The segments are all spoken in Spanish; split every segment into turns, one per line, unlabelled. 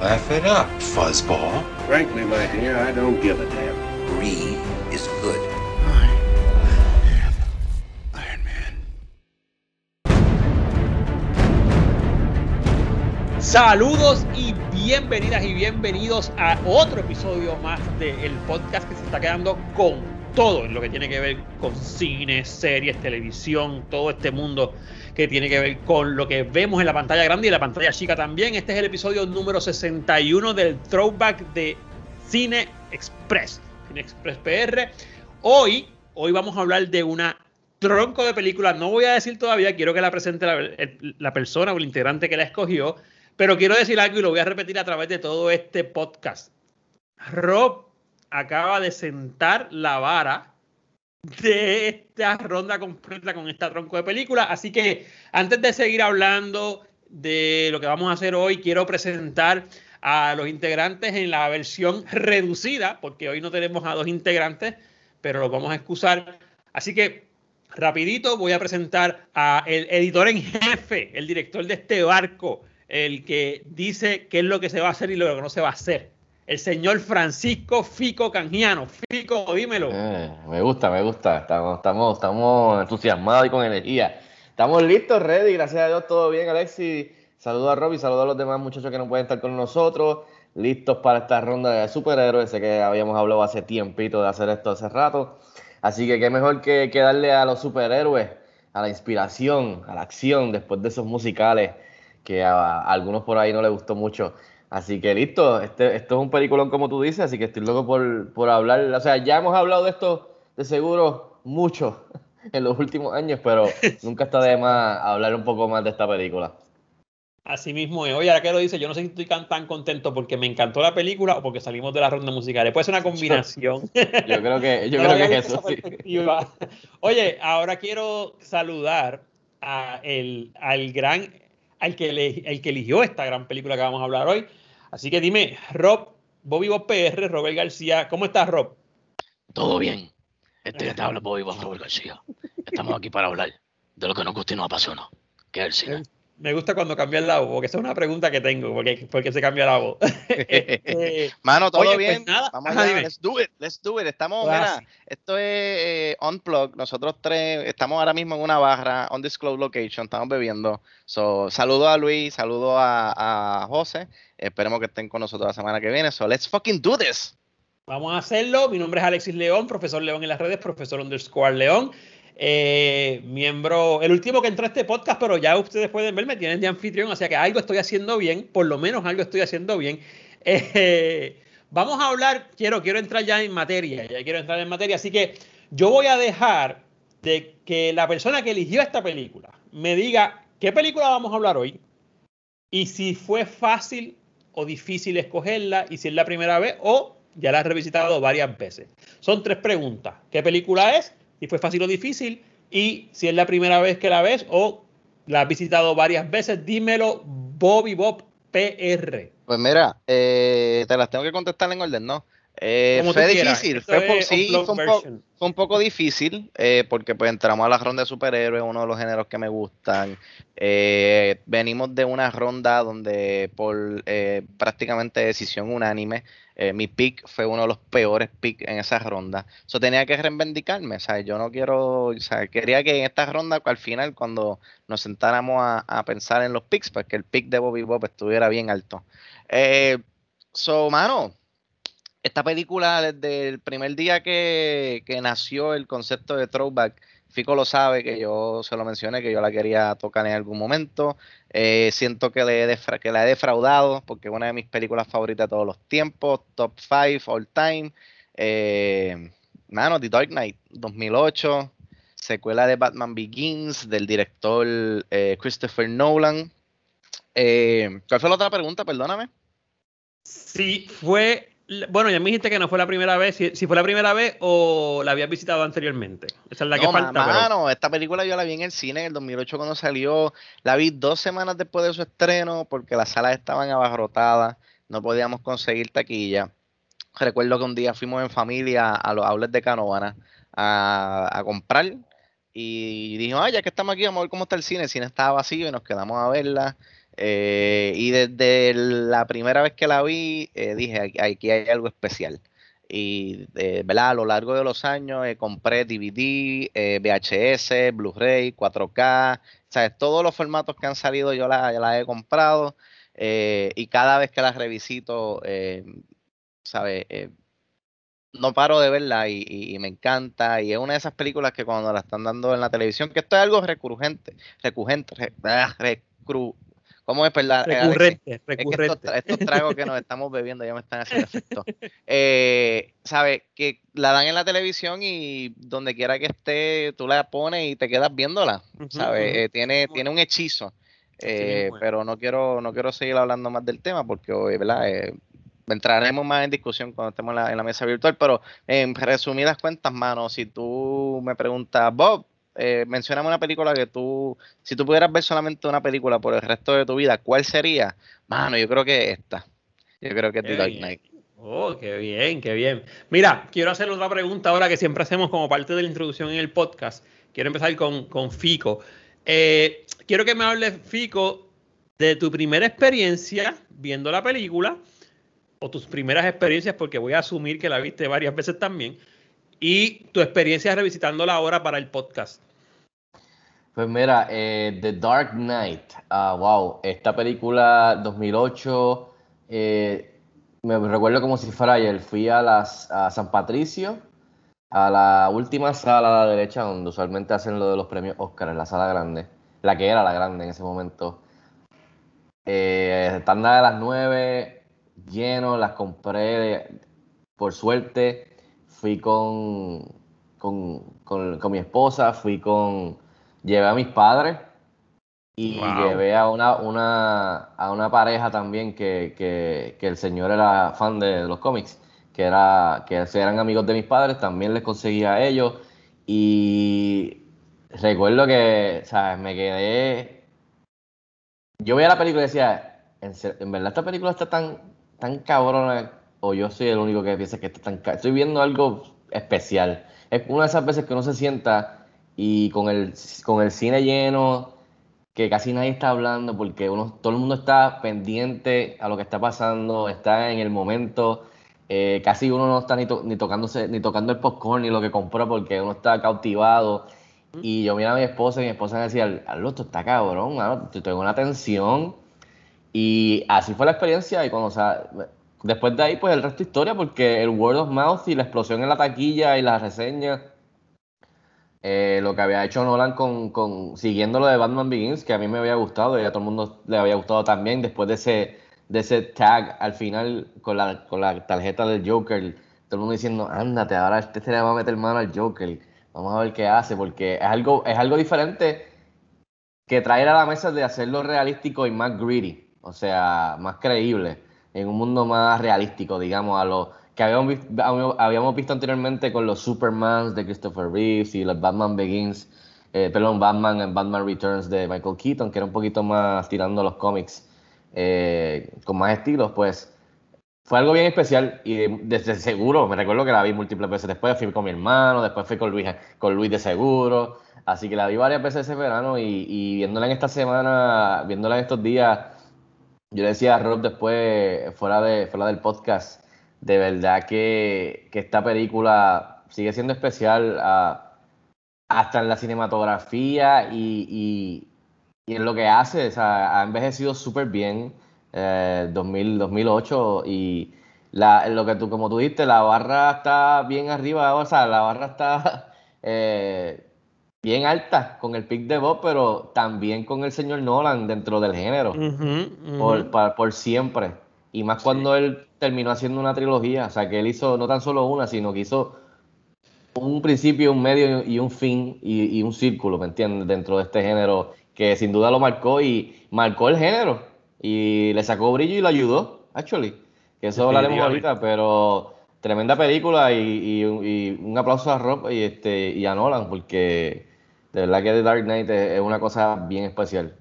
Laugh it up, fuzzball.
Frankly, my dear, I don't give a damn.
Brie is good.
Iron Man.
Saludos y bienvenidas y bienvenidos a otro episodio más del podcast que se está quedando con todo lo que tiene que ver con cine, series, televisión, todo este mundo que tiene que ver con lo que vemos en la pantalla grande y la pantalla chica también. Este es el episodio número 61 del Throwback de Cine Express, Cine Express PR. Hoy, hoy vamos a hablar de una tronco de película. No voy a decir todavía, quiero que la presente la, la persona o el integrante que la escogió, pero quiero decir algo y lo voy a repetir a través de todo este podcast. Rob acaba de sentar la vara de esta ronda completa con esta tronco de película. Así que antes de seguir hablando de lo que vamos a hacer hoy, quiero presentar a los integrantes en la versión reducida, porque hoy no tenemos a dos integrantes, pero los vamos a excusar. Así que rapidito voy a presentar a el editor en jefe, el director de este barco, el que dice qué es lo que se va a hacer y lo que no se va a hacer. El señor Francisco Fico Canjiano. Fico, dímelo.
Eh, me gusta, me gusta. Estamos, estamos, estamos entusiasmados y con energía. Estamos listos, ready. Gracias a Dios, todo bien, Alexi. Saludos a Robbie, saludos a los demás muchachos que no pueden estar con nosotros. Listos para esta ronda de superhéroes. Sé que habíamos hablado hace tiempito de hacer esto hace rato. Así que qué mejor que, que darle a los superhéroes, a la inspiración, a la acción, después de esos musicales que a, a algunos por ahí no les gustó mucho. Así que listo, este, esto es un peliculón como tú dices, así que estoy loco por, por hablar. O sea, ya hemos hablado de esto de seguro mucho en los últimos años, pero nunca está de más hablar un poco más de esta película.
Así mismo es. Oye, ahora que lo dice, yo no sé si estoy tan, contento porque me encantó la película o porque salimos de la ronda musical. Puede ser una combinación.
Yo creo que, yo
No
creo que es eso. sí.
Oye, ahora quiero saludar a el, al gran, al que, le- el que eligió esta gran película que vamos a hablar hoy. Así que dime, Rob, Bobby Bob PR, Robert García, ¿cómo estás, Rob?
Todo bien. Este que te habla Bobby Juan Robert García. Estamos aquí para hablar de lo que nos gusta y nos apasiona, que es el cine.
Me gusta cuando cambia la voz, porque esa es una pregunta que tengo, porque, porque se cambia la voz. Este,
Mano, todo
Oye, pues
bien.
nada,
Vamos
ajá,
allá. Let's do it. Let's do it. Estamos, mira, esto es eh, Unplug. Nosotros tres estamos ahora mismo en una barra, undisclosed location. Estamos bebiendo. So, saludo a Luis, saludo a, a José. Esperemos que estén con nosotros la semana que viene. So, let's fucking do this.
Vamos a hacerlo. Mi nombre es Alexis León, profesor León en las redes, profesor underscore León. Eh, miembro, el último que entró a este podcast, pero ya ustedes pueden ver, me tienen de anfitrión, o sea que algo estoy haciendo bien, por lo menos algo estoy haciendo bien. Eh, vamos a hablar, quiero, quiero entrar ya en materia, ya quiero entrar en materia, así que yo voy a dejar de que la persona que eligió esta película me diga qué película vamos a hablar hoy y si fue fácil o difícil escogerla y si es la primera vez o ya la has revisitado varias veces. Son tres preguntas. ¿Qué película es? Si fue fácil o difícil y si es la primera vez que la ves o la has visitado varias veces, dímelo Bobby Bob PR.
Pues mira, eh, te las tengo que contestar en orden, ¿no? Eh, fue difícil, fue, sí, fue un, po- fue un poco difícil eh, porque pues entramos a la ronda de superhéroes, uno de los géneros que me gustan. Eh, venimos de una ronda donde por prácticamente decisión unánime, mi pick fue uno de los peores picks en esa ronda. Eso tenía que reivindicarme, o sea, yo no quiero, o sea, quería que en esta ronda al final cuando nos sentáramos a, a pensar en los picks, pues que el pick de Bobby Bob estuviera bien alto. So, mano, esta película desde el primer día que, que nació el concepto de throwback, Fico lo sabe, que yo se lo mencioné, que yo la quería tocar en algún momento. Eh, siento que, le que la he defraudado porque es una de mis películas favoritas de todos los tiempos, top 5 all time. Eh, mano, The Dark Knight 2008, secuela de Batman Begins del director eh, Christopher Nolan. Eh, ¿Cuál fue la otra pregunta? Perdóname.
Si fue, bueno, ya me dijiste que no fue la primera vez, si, si fue la primera vez o la habías visitado anteriormente. Esa es la que falta.
ma-
pero-
mano, esta película yo la vi en el cine en el 2008 cuando salió. La vi dos semanas después de su estreno porque las salas estaban abarrotadas, no podíamos conseguir taquilla. Recuerdo que un día fuimos en familia a los outlets de Canovana a, a comprar y dijo, ah, ya que estamos aquí, vamos a ver cómo está el cine. El cine estaba vacío y nos quedamos a verla. Eh, y desde la primera vez que la vi, eh, dije, aquí, hay algo especial. Y eh, a lo largo de los años eh, compré DVD, VHS, Blu-ray, 4K, ¿sabes? todos los formatos que han salido yo las la he comprado y cada vez que las revisito, ¿sabes? No paro de verla y, me encanta. Y es una de esas películas que cuando la están dando en la televisión, que esto es algo recurrente, recurrente, re- ah, recru- ¿cómo es, verdad? eh, Alexis?
Recurrente,
Es que estos,
recurrente.
tra- estos tragos que nos estamos bebiendo ya me están haciendo efecto. Eh, ¿Sabes? Que la dan en la televisión y donde quiera que esté, tú la pones y te quedas viéndola. ¿Sabes? Eh, tiene, tiene un hechizo. Eh, pero no quiero, no quiero seguir hablando más del tema porque hoy, ¿verdad? Eh, entraremos más en discusión cuando estemos en la, en la mesa virtual, pero en resumidas cuentas, mano, si tú me preguntas, Bob, eh, mencioname una película que tú, si tú pudieras ver solamente una película por el resto de tu vida, ¿cuál sería? Mano, yo creo que esta. Yo creo que es The Dark. Knight.
Oh, qué bien, qué bien. Mira, quiero hacer otra pregunta ahora que siempre hacemos como parte de la introducción en el podcast. Quiero empezar con, con Fico. Eh, quiero que me hables, Fico, de tu primera experiencia viendo la película, o tus primeras experiencias, porque voy a asumir que la viste varias veces también, y tu experiencia revisitándola ahora para el podcast.
Pues mira, eh, The Dark Knight, ah, wow, esta película 2008, eh, me recuerdo como si fuera ayer, fui a, las, a San Patricio, a la última sala a la derecha donde usualmente hacen lo de los premios Oscar, la sala grande, la que era la grande en ese momento. Eh, las 9, lleno, las compré por suerte, fui con, con, con- con mi esposa, fui con, llevé a mis padres y
Wow.
llevé a una, una, a una pareja también que, que, que el señor era fan de los cómics, que, era, que eran amigos de mis padres, también les conseguí a ellos y recuerdo que, ¿sabes? Me quedé... Yo veía la película y decía, ¿en, ser- en verdad esta película está tan, tan cabrona o yo soy el único que piensa que está tan ca- Estoy viendo algo especial. Es una de esas veces que uno se sienta y con el, con el cine lleno, que casi nadie está hablando porque uno, todo el mundo está pendiente a lo que está pasando, está en el momento. eh, casi uno no está ni, to- ni tocándose, ni tocando el popcorn ni lo que compró porque uno está cautivado. Y yo miraba a mi esposa y mi esposa me decía, Aldo, esto está cabrón, mano, te tengo una tensión. Y así fue la experiencia. Y cuando, o sea, después de ahí, pues el resto es historia, porque el word of mouth y la explosión en la taquilla y las reseñas, eh, lo que había hecho Nolan con, con siguiendo lo de Batman Begins, que a mí me había gustado y a todo el mundo le había gustado también, después de ese, de ese tag al final con la, con la tarjeta del Joker, todo el mundo diciendo, ándate, ahora este se le va a meter mano al Joker, vamos a ver qué hace, porque es algo, es algo diferente que traer a la mesa de hacerlo realístico y más greedy, o sea, más creíble, en un mundo más realístico, digamos, a lo que habíamos, vis- habíamos- visto anteriormente con los Supermans de Christopher Reeves y los Batman Begins, eh, perdón, Batman Batman Returns de Michael Keaton, que era un poquito más tirando los cómics eh, con más estilos, pues fue algo bien especial y de- desde seguro, me recuerdo que la vi múltiples veces después, fui con mi hermano, después fui con Luis, con Luis de seguro, así que la vi varias veces ese verano y, y viéndola en esta semana, viéndola en estos días, yo le decía a Rob después, fuera, de, fuera del podcast, de verdad que, que esta película sigue siendo especial hasta en la cinematografía y, y- y en lo que hace, o sea, ha envejecido súper bien, eh, 2000, 2008 y la, lo que tú, como tú dijiste, la barra está bien arriba, o sea, la barra está eh, bien alta con el pick de Bob, pero también con el señor Nolan dentro del género
Ujú, ujú.
por, pa- por siempre. Y más cuando él terminó haciendo una trilogía, o sea, que él hizo no tan solo una, sino que hizo un principio, un medio y un fin y, y un círculo, ¿me entiendes? Dentro de este género que sin duda lo marcó y marcó el género y le sacó brillo y lo ayudó, actually. Que eso hablaremos ahorita, pero tremenda película y, y- y un aplauso a Rob y, este, y a Nolan, porque de verdad que The Dark Knight es, una cosa bien especial.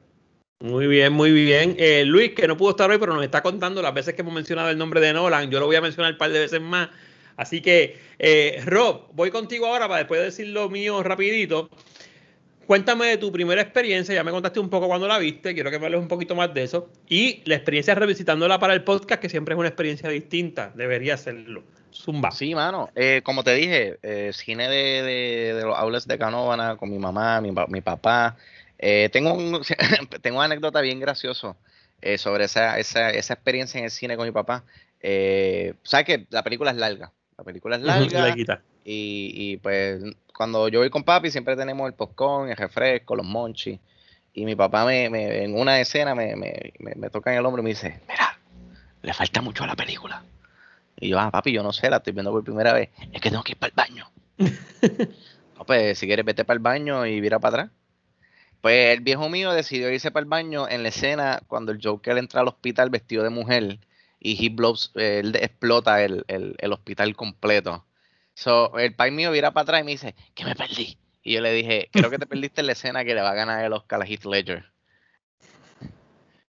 Muy bien, muy bien. Eh, Luis, que no pudo estar hoy, pero nos está contando las veces que hemos mencionado el nombre de Nolan. Yo lo voy a mencionar un par de veces más. Así que, eh, Rob, voy contigo ahora para después decir lo mío rapidito. Cuéntame de tu primera experiencia, ya me contaste un poco cuando la viste, quiero que me hables un poquito más de eso. Y la experiencia revisitándola para el podcast, que siempre es una experiencia distinta, debería serlo. Zumba.
Sí, mano. Eh, como te dije, eh, cine de, de- de los outlets de Canóvana con mi mamá, mi, mi papá. Eh, tengo, un, tengo una anécdota bien graciosa eh, sobre esa, esa, esa experiencia en el cine con mi papá. Sabes que la película es larga. La película es larga.
Larguita.
Y, y, pues cuando yo voy con papi siempre tenemos el popcorn, el refresco, los monchis. Y mi papá me, me- en una escena me, me- me- me toca en el hombro y me dice, mira, le falta mucho a la película. Y yo, ah, papi, yo no sé, la estoy viendo por primera vez. Es que tengo que ir para el baño. no, pues si quieres vete para el baño y vira para atrás. Pues el viejo mío decidió irse para el baño en la escena cuando el Joker entra al hospital vestido de mujer y he blows, él explota el, el- el hospital completo. So, el pai mío vira para atrás y me dice, que me perdí. Y yo le dije, creo que te perdiste en la escena que le va a ganar el Oscar a Heath Ledger.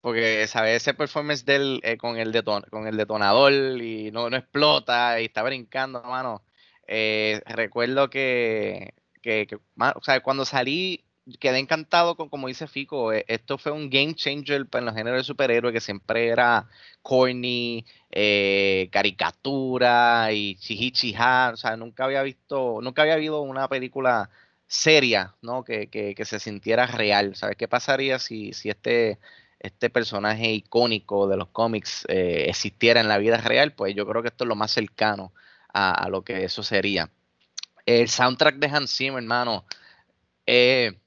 Porque, ¿sabes? Ese performance de él eh, con, el deton- con el detonador y no, no explota y está brincando, mano. Eh, recuerdo que, que, o sea, cuando salí quedé encantado con, como dice Fico, eh, esto fue un game changer en los géneros de superhéroe que siempre era corny, eh, caricatura y chihichija, o sea, nunca había visto, nunca había habido una película seria, ¿no? Que, que, que se sintiera real, ¿sabes? ¿Qué pasaría si, si este, este personaje icónico de los cómics eh, existiera en la vida real? Pues yo creo que esto es lo más cercano a, a lo que eso sería. El soundtrack de Hans Zimmer, hermano, eh,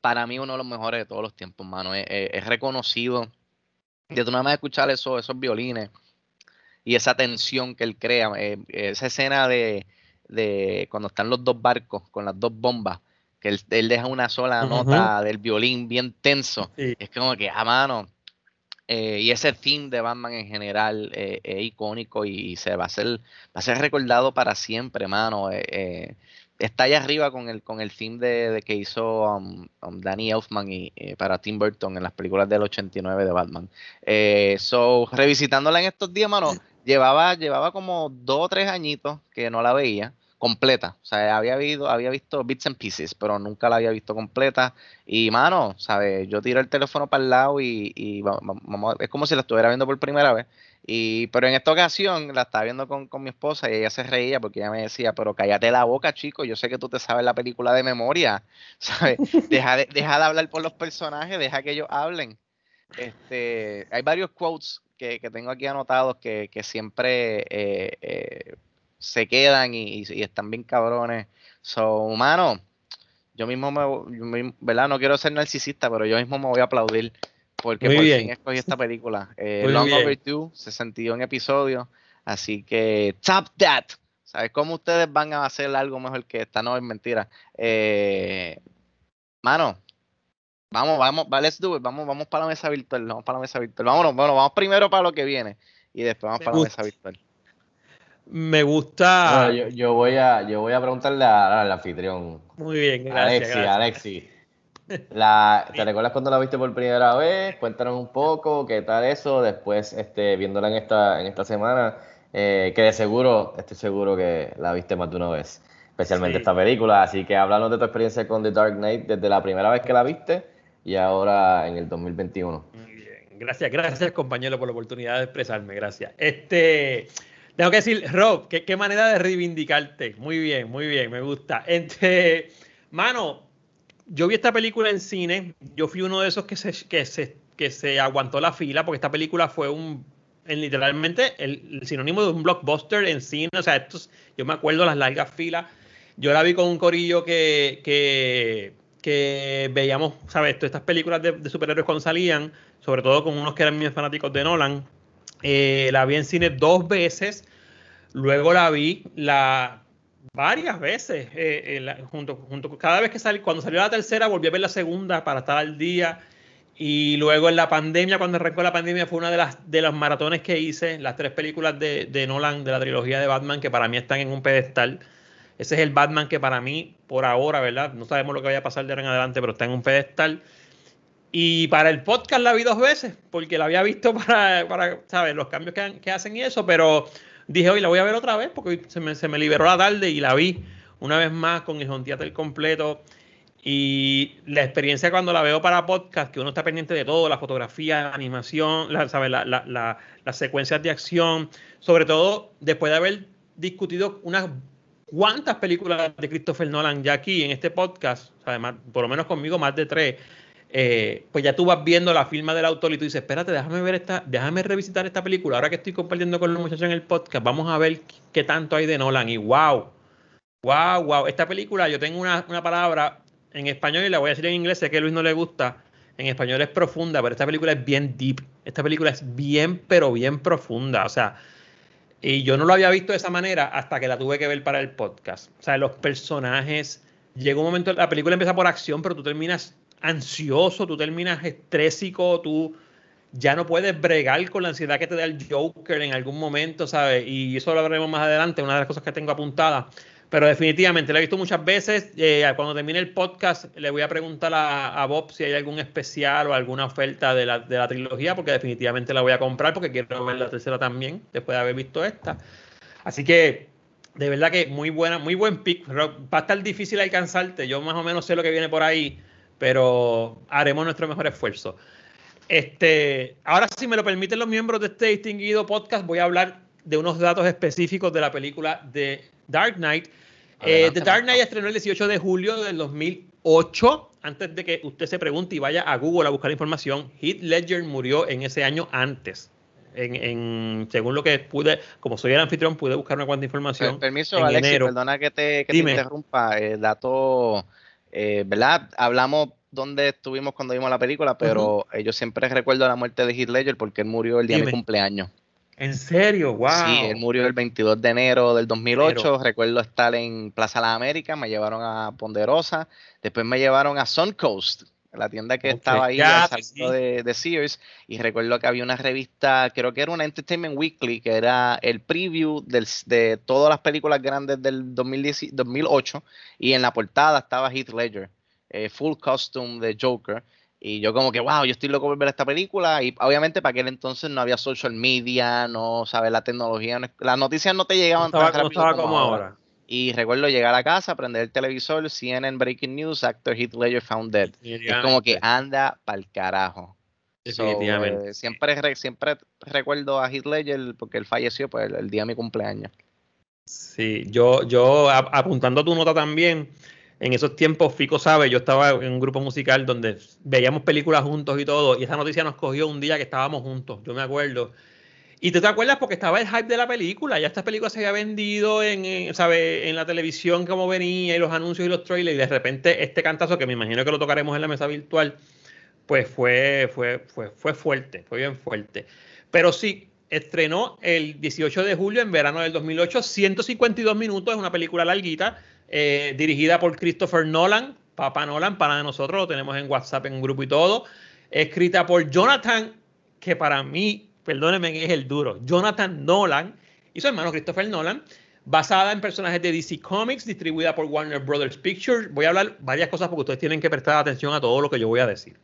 para mí uno de los mejores de todos los tiempos, mano. Es, es- es reconocido. De tú nada más escuchar eso, esos violines y esa tensión que él crea, eh, esa escena de, de cuando están los dos barcos con las dos bombas, que él, él deja una sola nota del violín bien tenso.
Sí.
Es como que, a mano. eh, y ese theme de Batman en general eh, es icónico y, se va a ser, va a ser recordado para siempre, mano. eh, está allá arriba con el, con el theme de, de que hizo um, um, Danny Elfman y, para Tim Burton en las películas del 89 de Batman. So, revisitándola en estos días, mano, llevaba, llevaba como dos o tres añitos que no la veía completa. O sea, había, habido, había visto bits and pieces, pero nunca la había visto completa. Y, mano, ¿sabes? Yo tiro el teléfono para el lado y, y va- va- vamos es como si la estuviera viendo por primera vez. Y, pero en esta ocasión la estaba viendo con, con mi esposa y ella se reía porque ella me decía, pero cállate la boca, chico, yo sé que tú te sabes la película de memoria, ¿sabes? Deja de, deja de hablar por los personajes, deja que ellos hablen. Este, hay varios quotes que, que tengo aquí anotados que, que siempre eh, eh, se quedan y, y están bien cabrones. So, humano, yo mismo me, yo mismo- ¿verdad? No quiero ser narcisista, pero yo mismo me voy a aplaudir porque
Muy
por
bien.
fin escogí esta película. Eh, Long
bien.
Overdue, 61 episodios, así que top that. ¿Sabes cómo ustedes van a hacer algo mejor que esta? No, es mentira. Eh, mano, vamos, vamos, va, let's do it. Vamos, vamos para la mesa virtual. Vamos para la mesa virtual. Vámonos, bueno, vamos primero para lo que viene y después vamos para la mesa virtual.
Me gusta.
Bueno, yo, yo voy a, yo voy a preguntarle al anfitrión.
Muy bien, gracias.
Alexi. Alexi. La, ¿Te recuerdas cuando la viste por primera vez? Cuéntanos un poco, qué tal eso. Después, este, viéndola en esta, en esta semana, eh, que de seguro, estoy seguro que la viste más de una vez, especialmente
Sí.
esta película. Así que háblanos de tu experiencia con The Dark Knight desde la primera vez que la viste y ahora en el 2021.
Muy bien. Gracias, gracias, compañero, por la oportunidad de expresarme. Gracias. Este, tengo que decir, Rob, qué, manera de reivindicarte. Muy bien, muy bien, me gusta. Este, mano, yo vi esta película en cine. Yo fui uno de esos que se, que se, que se aguantó la fila, porque esta película fue un, en literalmente el, el sinónimo de un blockbuster en cine. O sea, estos, yo me acuerdo las largas filas. Yo la vi con un corillo que, que, que veíamos, ¿sabes? Todas estas películas de, de superhéroes cuando salían, sobre todo con unos que eran mis fanáticos de Nolan. Eh, la vi en cine dos veces. Luego la vi la varias veces. eh, eh, junto, junto, cada vez que salí, cuando salió la tercera, volví a ver la segunda para estar al día. Y luego en la pandemia, cuando arrancó la pandemia, fue una de las de los maratones que hice, las tres películas de, de Nolan, de la trilogía de Batman, que para mí están en un pedestal. Ese es el Batman que para mí, por ahora, ¿verdad? No sabemos lo que vaya a pasar de ahora en adelante, pero está en un pedestal. Y para el podcast la vi dos veces, porque la había visto para, para ¿sabes? Los cambios que, que hacen y eso, pero dije, hoy la voy a ver otra vez, porque se me, se me liberó la tarde y la vi una vez más con el Home completo. Y la experiencia cuando la veo para podcast, que uno está pendiente de todo, la fotografía, la animación, la, ¿sabes? La, la, las secuencias de acción, sobre todo después de haber discutido unas cuantas películas de Christopher Nolan ya aquí en este podcast, además, por lo menos conmigo más de tres, eh, pues ya tú vas viendo la firma del autor y tú dices, espérate, déjame ver esta, déjame revisitar esta película. Ahora que estoy compartiendo con los muchachos en el podcast, vamos a ver qué tanto hay de Nolan. Y wow, wow, wow. Esta película, yo tengo una, una palabra en español y la voy a decir en inglés, sé que a Luis no le gusta. En español es profunda, pero esta película es bien deep. Esta película es bien, pero bien profunda. O sea, y yo no lo había visto de esa manera hasta que la tuve que ver para el podcast. O sea, los personajes. Llega un momento, la película empieza por acción, pero tú terminas ansioso, tú terminas estrésico, tú ya no puedes bregar con la ansiedad que te da el Joker en algún momento, ¿sabes? Y eso lo hablaremos más adelante, una de las cosas que tengo apuntada. Pero definitivamente, la he visto muchas veces. Eh, cuando termine el podcast, le voy a preguntar a, a, Bob si hay algún especial o alguna oferta de la, de la, trilogía, porque definitivamente la voy a comprar, porque quiero ver la tercera también, después de haber visto esta. Así que, de verdad que muy buena, muy buen pick. Va a estar difícil alcanzarte. Yo más o menos sé lo que viene por ahí, pero haremos nuestro mejor esfuerzo. Este, ahora, si me lo permiten los miembros de este distinguido podcast, voy a hablar de unos datos específicos de la película de Dark Knight. Eh, The Dark Knight estrenó el 18 de julio del 2008. Antes de que usted se pregunte y vaya a Google a buscar información, Heath Ledger murió en ese año antes. En, en, según lo que pude, como soy el anfitrión, pude buscar una cuanta información.
Permiso, en Alexis, enero. perdona que te, que te interrumpa. El dato, eh, ¿verdad? Hablamos dónde estuvimos cuando vimos la película, pero uh -huh. yo siempre recuerdo la muerte de Heath Ledger porque él murió el día Dime. de mi cumpleaños.
¿En serio? ¡Wow!
Sí, él murió el 22 de enero del 2008. Pero... Recuerdo estar en Plaza Las Américas, me llevaron a Ponderosa, después me llevaron a Suncoast, la tienda que okay, estaba ahí ya, al sí. de, de, Sears, y recuerdo que había una revista, creo que era una Entertainment Weekly, que era el preview del, de todas las películas grandes del 2010, 2008, y en la portada estaba Heath Ledger, eh, full costume de Joker. Y yo como que, wow, yo estoy loco por ver esta película. Y obviamente para aquel entonces no había social media, no, sabes, la tecnología, no, las noticias no te llegaban
no estaba, tan rápido no como, como ahora. ahora.
Y recuerdo llegar a casa, prender el televisor, CNN Breaking News, actor Heath Ledger found dead. Es como que anda pa'l carajo.
Definitivamente.
So, eh, siempre, siempre recuerdo a Heath Ledger porque él falleció pues, el, el día de mi cumpleaños.
Sí, yo, yo apuntando tu nota también, en esos tiempos, Fico sabe, yo estaba en un grupo musical donde veíamos películas juntos y todo, y esa noticia nos cogió un día que estábamos juntos, yo me acuerdo. Y tú te acuerdas porque estaba el hype de la película, ya esta película se había vendido en, en, ¿sabe? en la televisión como venía, y los anuncios y los trailers, y de repente este cantazo, que me imagino que lo tocaremos en la mesa virtual, pues fue, fue, fue, fue fuerte, fue bien fuerte. Pero sí, estrenó el 18 de julio en verano del 2008, 152 minutos, es una película larguita, eh, dirigida por Christopher Nolan, Papá Nolan, para nosotros lo tenemos en WhatsApp, en un grupo y todo. Escrita por Jonathan, que para mí, perdónenme, es el duro. Jonathan Nolan y su hermano Christopher Nolan. Basada en personajes de DC Comics, distribuida por Warner Brothers Pictures. Voy a hablar varias cosas porque ustedes tienen que prestar atención a todo lo que yo voy a decir.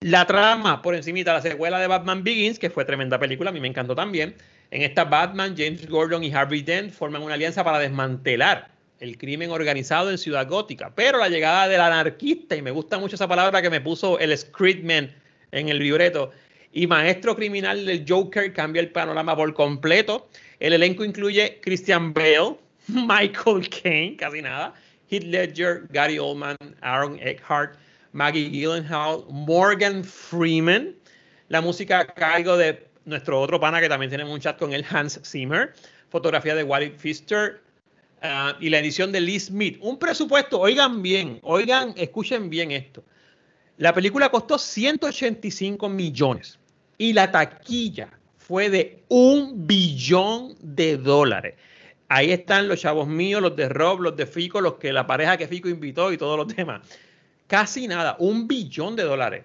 La trama, por encimita, la secuela de Batman Begins, que fue tremenda película, a mí me encantó también. En esta Batman, James Gordon y Harvey Dent forman una alianza para desmantelar el crimen organizado en Ciudad Gótica. Pero la llegada del anarquista, y me gusta mucho esa palabra que me puso el Screedman en el libreto, y maestro criminal del Joker cambia el panorama por completo. El elenco incluye Christian Bale, Michael Caine, casi nada, Heath Ledger, Gary Oldman, Aaron Eckhart, Maggie Gyllenhaal, Morgan Freeman. La música a cargo de nuestro otro pana que también tenemos un chat con él, Hans Zimmer. Fotografía de Wally Pfister, Uh, y la edición de Lee Smith. Un presupuesto, oigan bien, oigan, escuchen bien esto. La película costó 185 millones y la taquilla fue de un billón de dólares. Ahí están los chavos míos, los de Rob, los de Fico, los que la pareja que Fico invitó y todos los demás. Casi nada, un billón de dólares.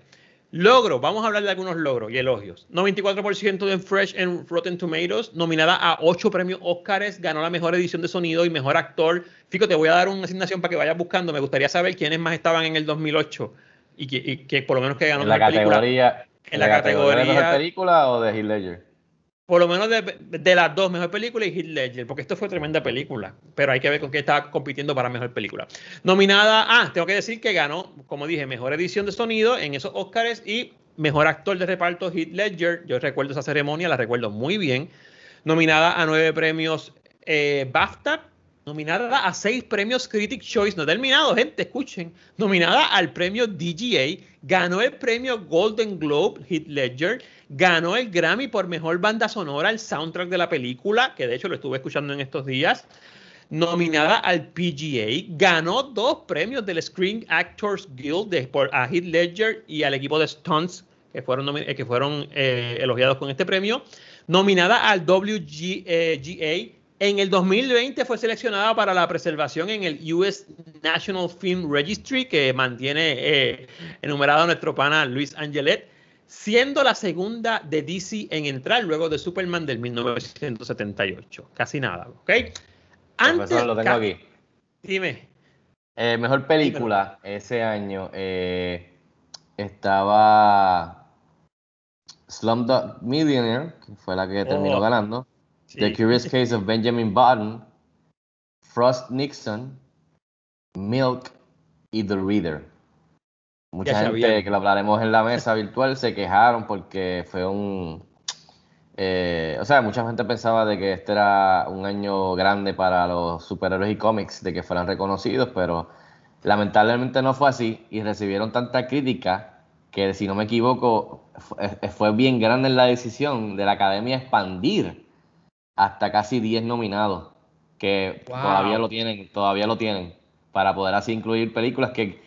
Logro, vamos a hablar de algunos logros y elogios. 94% de Fresh en Rotten Tomatoes, nominada a 8 premios Oscars, ganó la mejor edición de sonido y mejor actor. Fico, te voy a dar una asignación para que vayas buscando. Me gustaría saber quiénes más estaban en el 2008 y que, y que por lo menos que ganó
En la categoría,
En la categoría-
de mejor película o de Heath Ledger.
Por lo menos de, de las dos, mejor película y Heath Ledger, porque esto fue tremenda película, pero hay que ver con qué estaba compitiendo para mejor película. Nominada, ah, tengo que decir que ganó, como dije, mejor edición de sonido en esos Oscars y mejor actor de reparto Heath Ledger. Yo recuerdo esa ceremonia, la recuerdo muy bien. Nominada a nueve premios eh, BAFTA, nominada a seis premios Critics Choice, no terminado, gente, escuchen. Nominada al premio DGA, ganó el premio Golden Globe Heath Ledger, ganó el Grammy por mejor banda sonora, el soundtrack de la película, que de hecho lo estuve escuchando en estos días. Nominada al PGA, ganó dos premios del Screen Actors Guild de, por, a Heath Ledger y al equipo de Stunts, que fueron, eh, que fueron eh, elogiados con este premio. Nominada al WGA, en el 2020 fue seleccionada para la preservación en el US National Film Registry, que mantiene eh, enumerado nuestro pana Luis Angelet, siendo la segunda de DC en entrar luego de Superman del 1978. Casi nada, ¿ok?
Profesor, lo tengo aquí.
Dime.
Eh, mejor película ese año eh, estaba Slumdog Millionaire, que fue la que terminó
Oh,
ganando.
Sí.
The Curious Case of Benjamin Button, Frost Nixon, Milk y The Reader. Mucha
Ya
gente
sabía.
que lo hablaremos en la mesa virtual se quejaron porque fue un... eh, o sea, mucha gente pensaba de que este era un año grande para los superhéroes y cómics, de que fueran reconocidos, pero lamentablemente no fue así y recibieron tanta crítica que, si no me equivoco, fue, fue bien grande la decisión de la academia expandir hasta casi 10 nominados, que
Wow.
todavía lo tienen, todavía lo tienen, para poder así incluir películas que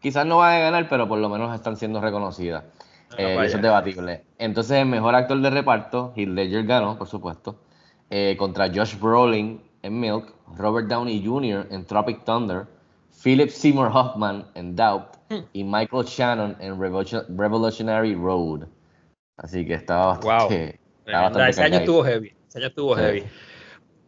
quizás no van a ganar, pero por lo menos están siendo reconocidas.
Ah,
Eh, eso es debatible. Entonces, el mejor actor de reparto, Heath Ledger ganó, por supuesto, eh, contra Josh Brolin en Milk, Robert Downey Jr. en Tropic Thunder, Philip Seymour Hoffman en Doubt
Hmm.
y Michael Shannon en Revolution- Revolutionary Road. Así que estaba
Wow.
bastante, estaba
Tremenda.
bastante
Ese año estuvo heavy. Ese año estuvo
Sí.
heavy.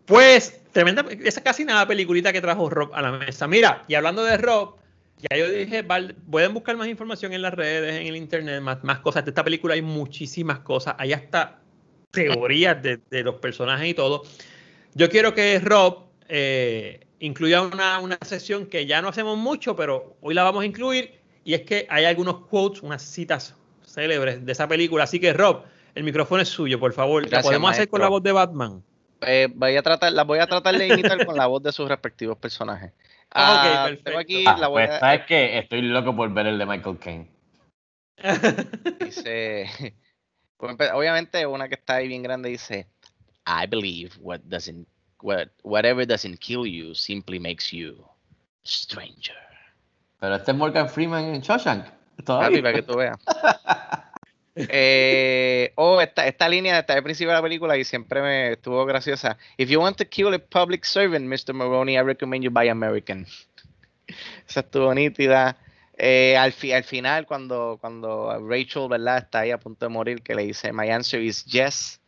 Pues, tremenda, esa casi nada peliculita que trajo Rob a la mesa. Mira, y hablando de Rob, ya yo dije, pueden buscar más información en las redes, en el internet, más, más cosas. De esta película hay muchísimas cosas. Hay hasta teorías de, de los personajes y todo. Yo quiero que Rob eh, incluya una, una sesión que ya no hacemos mucho, pero hoy la vamos a incluir. Y es que hay algunos quotes, unas citas célebres de esa película. Así que, Rob, el micrófono es suyo, por favor. ¿La
Gracias,
podemos hacer con
maestro.
la voz de Batman?
Eh, voy a tratar, las voy a tratar de imitar con la voz de sus respectivos personajes.
Ah, ok,
Ah,
perfecto.
tengo aquí
Ah,
la voy
pues,
a-
¿sabes qué? Estoy loco por ver el de Michael Caine.
Dice, pues, obviamente una que está ahí bien grande dice, I believe what doesn't, what, whatever doesn't kill you simply makes you stranger.
Pero este es Morgan Freeman en Shawshank.
Papi,
Todavía.
para que tú veas. Eh, oh, esta, esta línea está al principio de la película y siempre me estuvo graciosa. If you want to kill a public servant, Mr. Maroney, I recommend you buy American. Esa estuvo nítida. Eh, al, fi- al final, cuando, cuando Rachel, ¿verdad? Está ahí a punto de morir, que le dice, my answer is yes,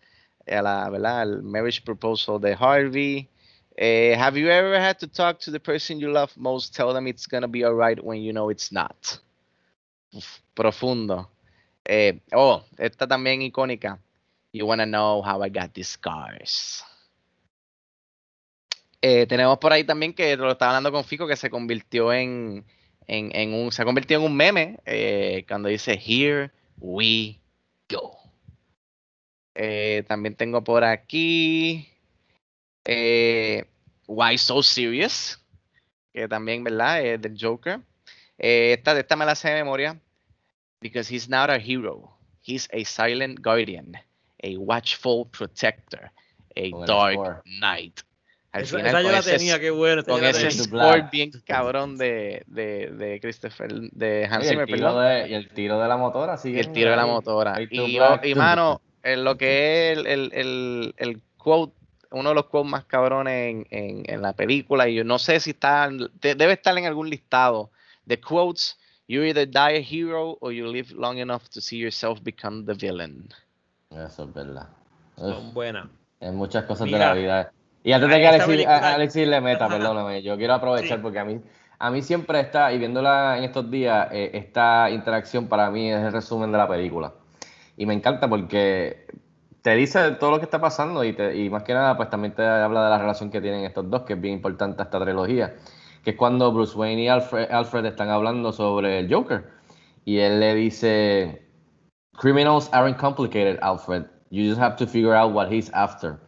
a la, ¿verdad? Al marriage proposal de Harvey. Eh, have you ever had to talk to the person you love most? Tell them it's gonna be alright when you know it's not. Uf, profundo. Eh, oh, esta también icónica. You wanna know how I got these scars. Eh, tenemos por ahí también que lo estaba hablando con Fico que se convirtió en, en, un se ha convertido en un meme eh, cuando dice Here we go. También tengo por aquí Why So Serious, que también, ¿verdad? Eh, del Joker. Esta, esta me la sé de memoria. Because he's not a hero. He's a silent guardian, a watchful protector, a
Con
dark
score.
knight. Al
Esa,
final,
esa yo la
ese
tenía, qué bueno.
con ese score bien cabrón de, de, de Christopher, de Hans
Y el,
Zimmer,
tiro
perdón.
de, y el tiro de la motora, así
Y el tiro de la motora. Y, y mano, en lo que es el, el, el, el quote, uno de los quotes más cabrones en, en, en la película, y yo no sé si está, de- debe estar en algún listado de quotes You either die a hero or you live long enough to see yourself become the villain.
Eso es verdad.
Son buenas.
En muchas cosas
Mira,
de la vida. Y antes de que Alexis, le meta, perdóname, yo quiero aprovechar
Sí.
porque a mí, a mí siempre está, y viéndola en estos días, eh, esta interacción para mí es el resumen de la película. Y me encanta porque te dice todo lo que está pasando y, te- y más que nada, pues también te habla de la relación que tienen estos dos, que es bien importante esta trilogía, que es cuando Bruce Wayne y Alfred, Alfred están hablando sobre el Joker. Y él le dice, criminals aren't complicated, Alfred. You just have to figure out what he's after.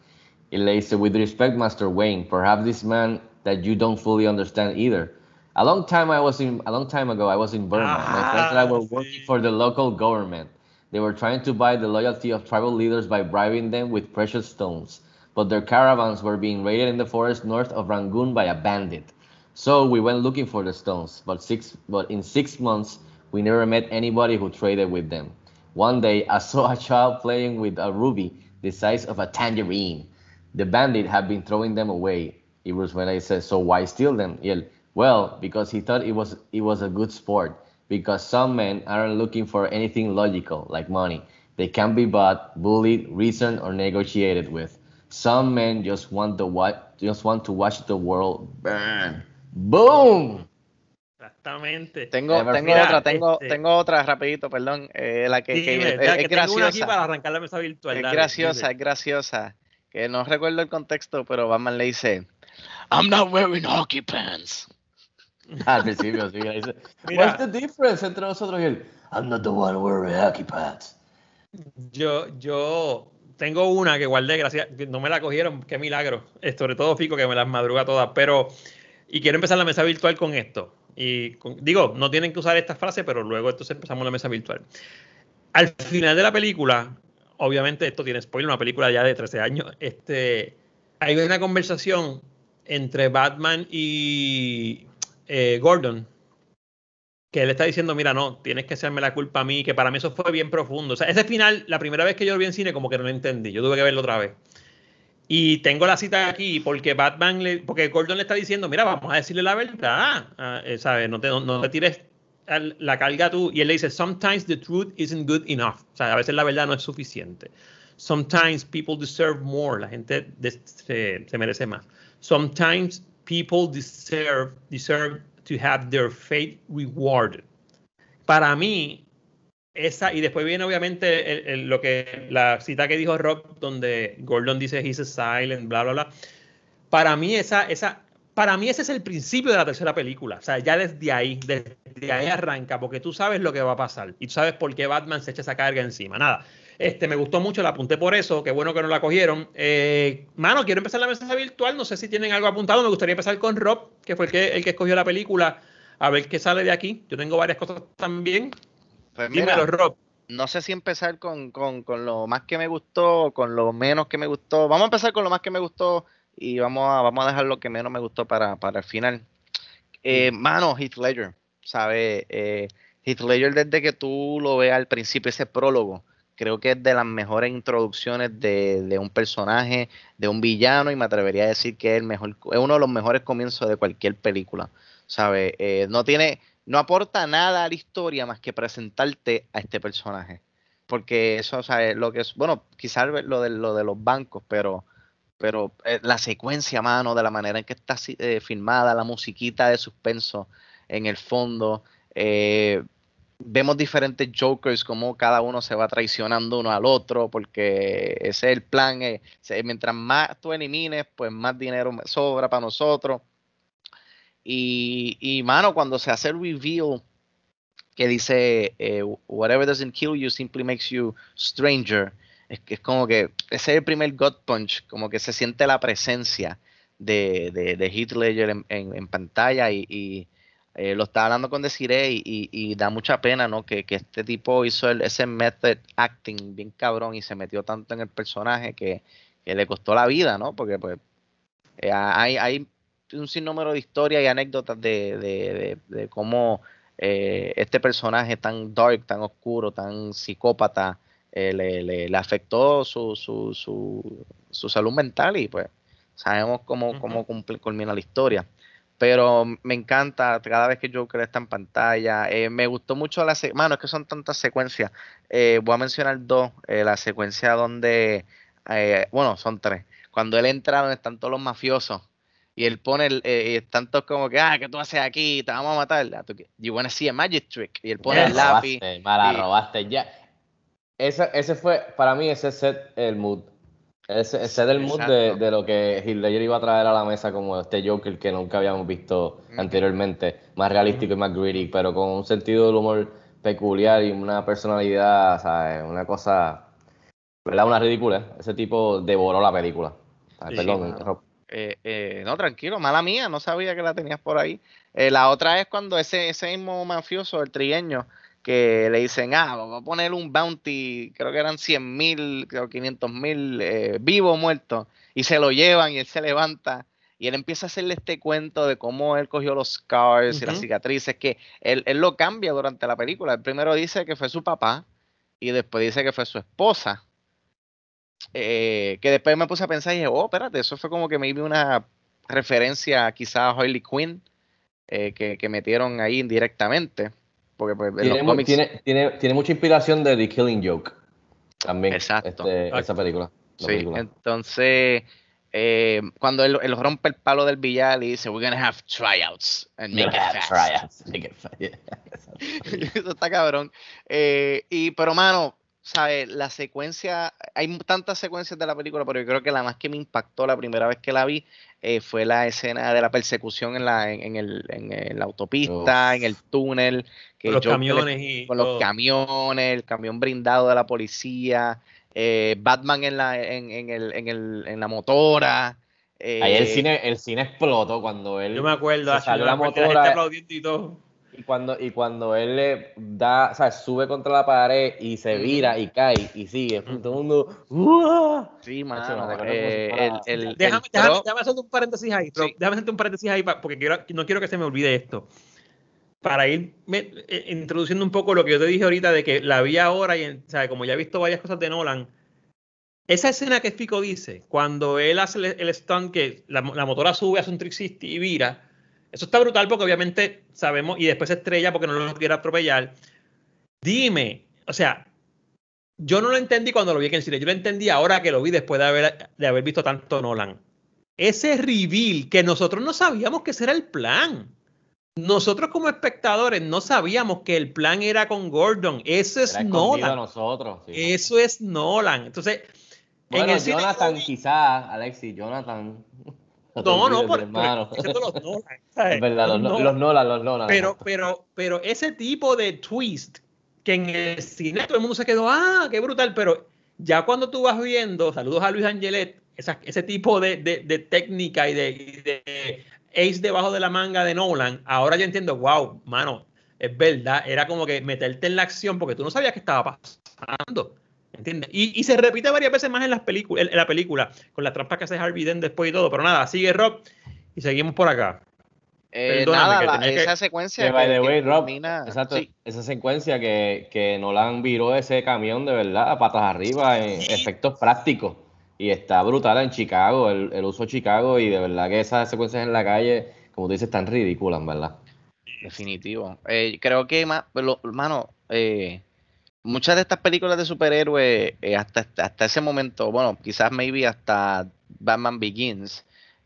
Y le dice, with respect, Master Wayne, perhaps this man that you don't fully understand either. A long time I was in, a long time ago, I was in Burma. My ah, friends and I were working for the local government. They were trying to buy the loyalty of tribal leaders by bribing them with precious stones. But their caravans were being raided in the forest north of Rangoon by a bandit. So we went looking for the stones, but six, but in six months we never met anybody who traded with them. One day I saw a child playing with a ruby the size of a tangerine. The bandit had been throwing them away. It was when I said, "So why steal them?" Y él, well, because he thought it was it was a good sport. Because some men aren't looking for anything logical like money. They can be bought, bullied, reasoned, or negotiated with. Some men just want the what just want to watch the world burn. Boom.
Exactamente.
Tengo,
Ever
tengo
Mira,
otra, tengo,
este-
tengo otra rapidito, perdón. eh, la que, es, es
que tengo una aquí
graciosa.
para arrancar la mesa virtual.
Es
dale,
graciosa,
dime.
es graciosa. Que no recuerdo el contexto, pero Batman le dice,
I'm not wearing hockey pants.
Al principio, sí, le dice,
Mira.
What's the difference entre nosotros y él? I'm not the one wearing hockey pads.
Yo, yo tengo una que guardé, gracias, no me la cogieron, qué milagro. Eh, Sobre todo Fico, que me las madruga todas, pero. Y quiero empezar la mesa virtual con esto. Y digo, no tienen que usar esta frase, pero luego entonces empezamos la mesa virtual. Al final de la película, obviamente esto tiene spoiler, una película ya de 13 años, este, hay una conversación entre Batman y eh, Gordon, que él está diciendo, mira, no, tienes que hacerme la culpa a mí, que para mí eso fue bien profundo. O sea, ese final, la primera vez que yo lo vi en cine, como que no lo entendí, yo tuve que verlo otra vez. Y tengo la cita aquí porque Batman, le, porque Gordon le está diciendo, mira, vamos a decirle la verdad, ah, eh. No te, no, te tires la carga tú. Y él le dice, sometimes the truth isn't good enough. O sea, a veces la verdad no es suficiente. Sometimes people deserve more. La gente se, se merece más. Sometimes people deserve, deserve to have their fate rewarded. Para mí, esa, y después viene obviamente lo que la cita que dijo Rob, donde Gordon dice he's silent, bla, bla, bla. Para mí, esa, esa, para mí ese es el principio de la tercera película. O sea, ya desde ahí, desde ahí arranca, porque tú sabes lo que va a pasar y tú sabes por qué Batman se echa esa carga encima. Nada. Este, me gustó mucho, la apunté por eso, qué bueno que no la cogieron. Eh, mano, quiero empezar la mesa virtual, no sé si tienen algo apuntado, me gustaría empezar con Rob, que fue el que, el que escogió la película, a ver qué sale de aquí. Yo tengo varias cosas también.
Pues mira,
Dímelo, Rob.
no sé si empezar con, con, con lo más que me gustó con lo menos que me gustó. Vamos a empezar con lo más que me gustó y vamos a, vamos a dejar lo que menos me gustó para, para el final. Eh, mano, Heath Ledger, ¿sabes? Eh, Heath Ledger desde que tú lo veas al principio, ese prólogo, creo que es de las mejores introducciones de, de un personaje, de un villano, y me atrevería a decir que es, el mejor, es uno de los mejores comienzos de cualquier película, ¿sabes? Eh, no tiene, no aporta nada a la historia más que presentarte a este personaje. Porque eso, o sea, lo que es, bueno, quizás lo de, lo de los bancos, pero, pero eh, la secuencia, mano, de la manera en que está eh, filmada, la musiquita de suspenso en el fondo, eh, vemos diferentes Jokers, como cada uno se va traicionando uno al otro, porque ese es el plan, mientras más tú elimines, pues más dinero sobra para nosotros. Y, mano, cuando se hace el reveal que dice, eh, whatever doesn't kill you simply makes you stranger, es, es como que ese es el primer gut punch, como que se siente la presencia de, de, de en, pantalla y, eh, lo estaba hablando con Desiree y, y- da mucha pena, ¿no? Que, que este tipo hizo ese method acting bien cabrón y se metió tanto en el personaje que, que le costó la vida, ¿no? Porque pues eh, hay, hay un sinnúmero de historias y anécdotas de, de- de- de cómo eh, este personaje tan dark, tan oscuro, tan psicópata, eh, le, le- le afectó su, su, su, su salud mental y pues sabemos cómo, cómo cumple- culmina la historia. Pero me encanta cada vez que Joker está en pantalla. Eh, me gustó mucho la secuencia. Mano, es que son tantas secuencias. Voy a mencionar dos. La secuencia donde. bueno, son tres. Cuando él entra donde están todos los mafiosos. Y él pone. El, eh, y están todos como que. Ah, ¿qué tú haces aquí? Te vamos a matar. You wanna see a magic trick. Y él pone el
la
lápiz.
robaste, me la
y-
robaste ya. Ese, ese fue, para mí, ese set el mood. Ese, ese set el mood de, lo que Heath Ledger iba a traer a la mesa como este Joker que nunca habíamos visto anteriormente. Más realístico y más gritty, pero con un sentido del humor peculiar y una personalidad, ¿sabes? Una cosa, ¿verdad? Una ridícula. Ese tipo devoró la película. Ay,
Sí,
perdón.
Eh, eh, no, tranquilo, mala mía, no sabía que la tenías por ahí. Eh, la otra es cuando ese, ese mismo mafioso, el trigueño, que le dicen, ah, vamos a poner un bounty, creo que eran 100 mil, creo 500 mil, eh, vivo o muerto, y se lo llevan y él se levanta. Y él empieza a hacerle este cuento de cómo él cogió los scars y las cicatrices, que él, él lo cambia durante la película. El primero dice que fue su papá y después dice que fue su esposa. Eh, que después me puse a pensar y dije, oh, espérate, eso fue como que me una referencia quizás a Harley Quinn eh, que, que metieron ahí indirectamente. Porque pues, en los
Tiene,
cómics-
tiene, tiene, tiene mucha inspiración de The Killing Joke. También.
Exacto.
este, esa película. la
Sí,
película.
entonces eh, cuando él, él rompe el palo del billar y dice, we're gonna have tryouts and make it fast.
tryouts, make it fast, yeah.
Eso está cabrón. Eh, y, pero, mano, ¿sabes? La secuencia, hay tantas secuencias de la película, pero yo creo que la más que me impactó la primera vez que la vi eh, fue la escena de la persecución en la, en, en el, en, la autopista, en el túnel. Que
Con los camiones y
con los camiones, el camión brindado de la policía, eh, Batman en la, en, en el, en, el, en la motora. eh,
Ahí el cine, el cine explotó cuando él
Yo me acuerdo,
se salió la
la gente
motora
aplaudiendo y todo.
Y cuando, y cuando él le da, o sea, sube contra la pared y se vira y cae y sigue, todo el mundo ¡Uah!
Sí,
Macho,
mano. eh, el, el-
Déjame,
el
déjame,
pro-
déjame hacer un paréntesis ahí,
Sí.
déjame hacer un paréntesis ahí porque quiero, no quiero que se me olvide esto. Para ir me- eh, introduciendo un poco lo que yo te dije ahorita de que la vi ahora y o sea, como ya he visto varias cosas de Nolan, esa escena que Fico dice, cuando él hace el, el stunt que la, la motora sube, hace un 360 y vira, eso está brutal porque obviamente sabemos y después se estrella porque no lo quiere atropellar. Dime, o sea, yo no lo entendí cuando lo vi aquí en el cine, yo lo entendí ahora que lo vi después de haber, de haber visto tanto Nolan. Ese reveal que nosotros no sabíamos que ese era el plan. Nosotros como espectadores no sabíamos que el plan era con Gordon. Eso es Nolan.
nosotros. sí.
Eso es Nolan. Entonces, en el
Jonathan, quizás, Alexis, Jonathan.
No, no, por,
hermano.
los Nolan. ¿sabes?
Es verdad, los,
Los
los,
Nolan.
Nolan, los Nolan.
Pero, pero, pero ese tipo de twist que en el cine todo el mundo se quedó, ah, qué brutal, pero ya cuando tú vas viendo, saludos a Luis Angelet, esa- ese tipo de, de- de técnica y de, y de ace debajo de la manga de Nolan, ahora yo entiendo, wow, mano, es verdad, era como que meterte en la acción porque tú no sabías qué estaba pasando. ¿Entiendes? Y, y se repite varias veces más en, las películas, en, en la película, con la trampa que hace Harvey Dent después y todo. Pero nada, sigue Rob y seguimos por acá.
eh, nada, la-
que-
esa secuencia.
Que, by
que-
the
que
way, Rob, exacto,
sí,
esa secuencia que, que Nolan viró ese camión de verdad, a patas arriba, en efectos prácticos. Y está brutal en Chicago, el, el uso de Chicago, y de verdad que esas secuencias en la calle, como tú dices, están ridículas, en verdad.
Definitivo. Eh, creo que, mano, eh, muchas de estas películas de superhéroes, eh, hasta, hasta ese momento, bueno, quizás maybe hasta Batman Begins,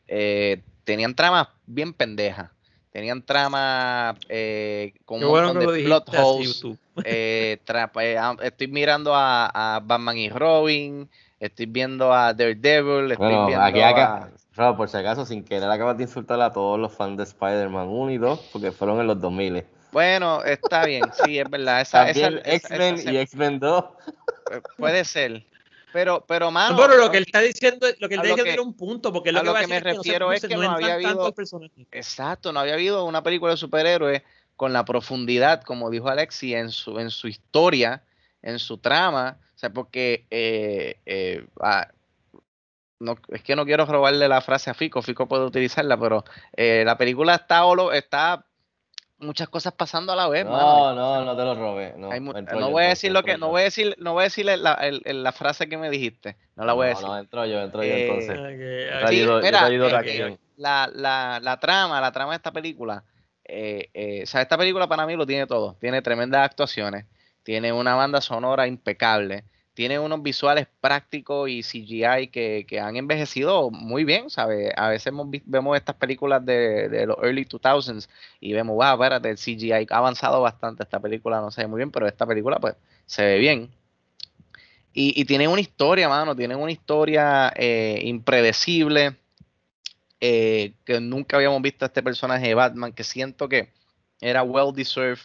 eh, tenían tramas bien pendejas. Tenían tramas eh, con
Qué
un
bueno
montón de plot holes.
YouTube.
eh, eh, estoy mirando a, a Batman y Robin, estoy viendo a Daredevil, estoy
Bueno,
viendo
aquí
a...
acá, Rob, por si acaso, sin querer, acabas de insultar a todos los fans de Spider-Man 1 y 2, porque fueron en los 2000.
Bueno, está bien, sí, es verdad. Esa, esa,
También X-Men y X-Men 2.
Eh, Puede ser. Pero, pero, mano.
pero lo que él está diciendo, lo que él
a
está diciendo era un punto, porque
a
lo que
lo
a
que me
es que
refiero
no se-
es que
no
había habido-. Exacto, no había habido una película de superhéroes con la profundidad, como dijo Alexi, en su, en su historia, en su trama. O sea, porque eh, eh, ah, no, es que no quiero robarle la frase a Fico, Fico puede utilizarla, pero eh, la película está, está muchas cosas pasando a la vez. mano.
No, no, no te lo robé. No,
Hay no voy a decir lo que, no voy a decir, no voy a decir la, el- el- la frase que me dijiste, no la voy a
No,
decir.
No, entro yo, entro yo
Eh,
entonces. Yo
mira,
ayudo
eh,
aquí.
la, la, la trama, la trama de esta película, eh, eh, o sea, esta película para mí lo tiene todo. Tiene tremendas actuaciones, tiene una banda sonora impecable, tiene unos visuales prácticos y CGI que, que han envejecido muy bien, ¿sabes? A veces vemos estas películas de, de los early 2000s y vemos, wow, espérate, el CGI ha avanzado bastante, esta película no se ve muy bien, pero esta película pues se ve bien. Y, y tiene una historia, mano, tiene una historia eh, impredecible, eh, que nunca habíamos visto a este personaje de Batman, que siento que era well deserved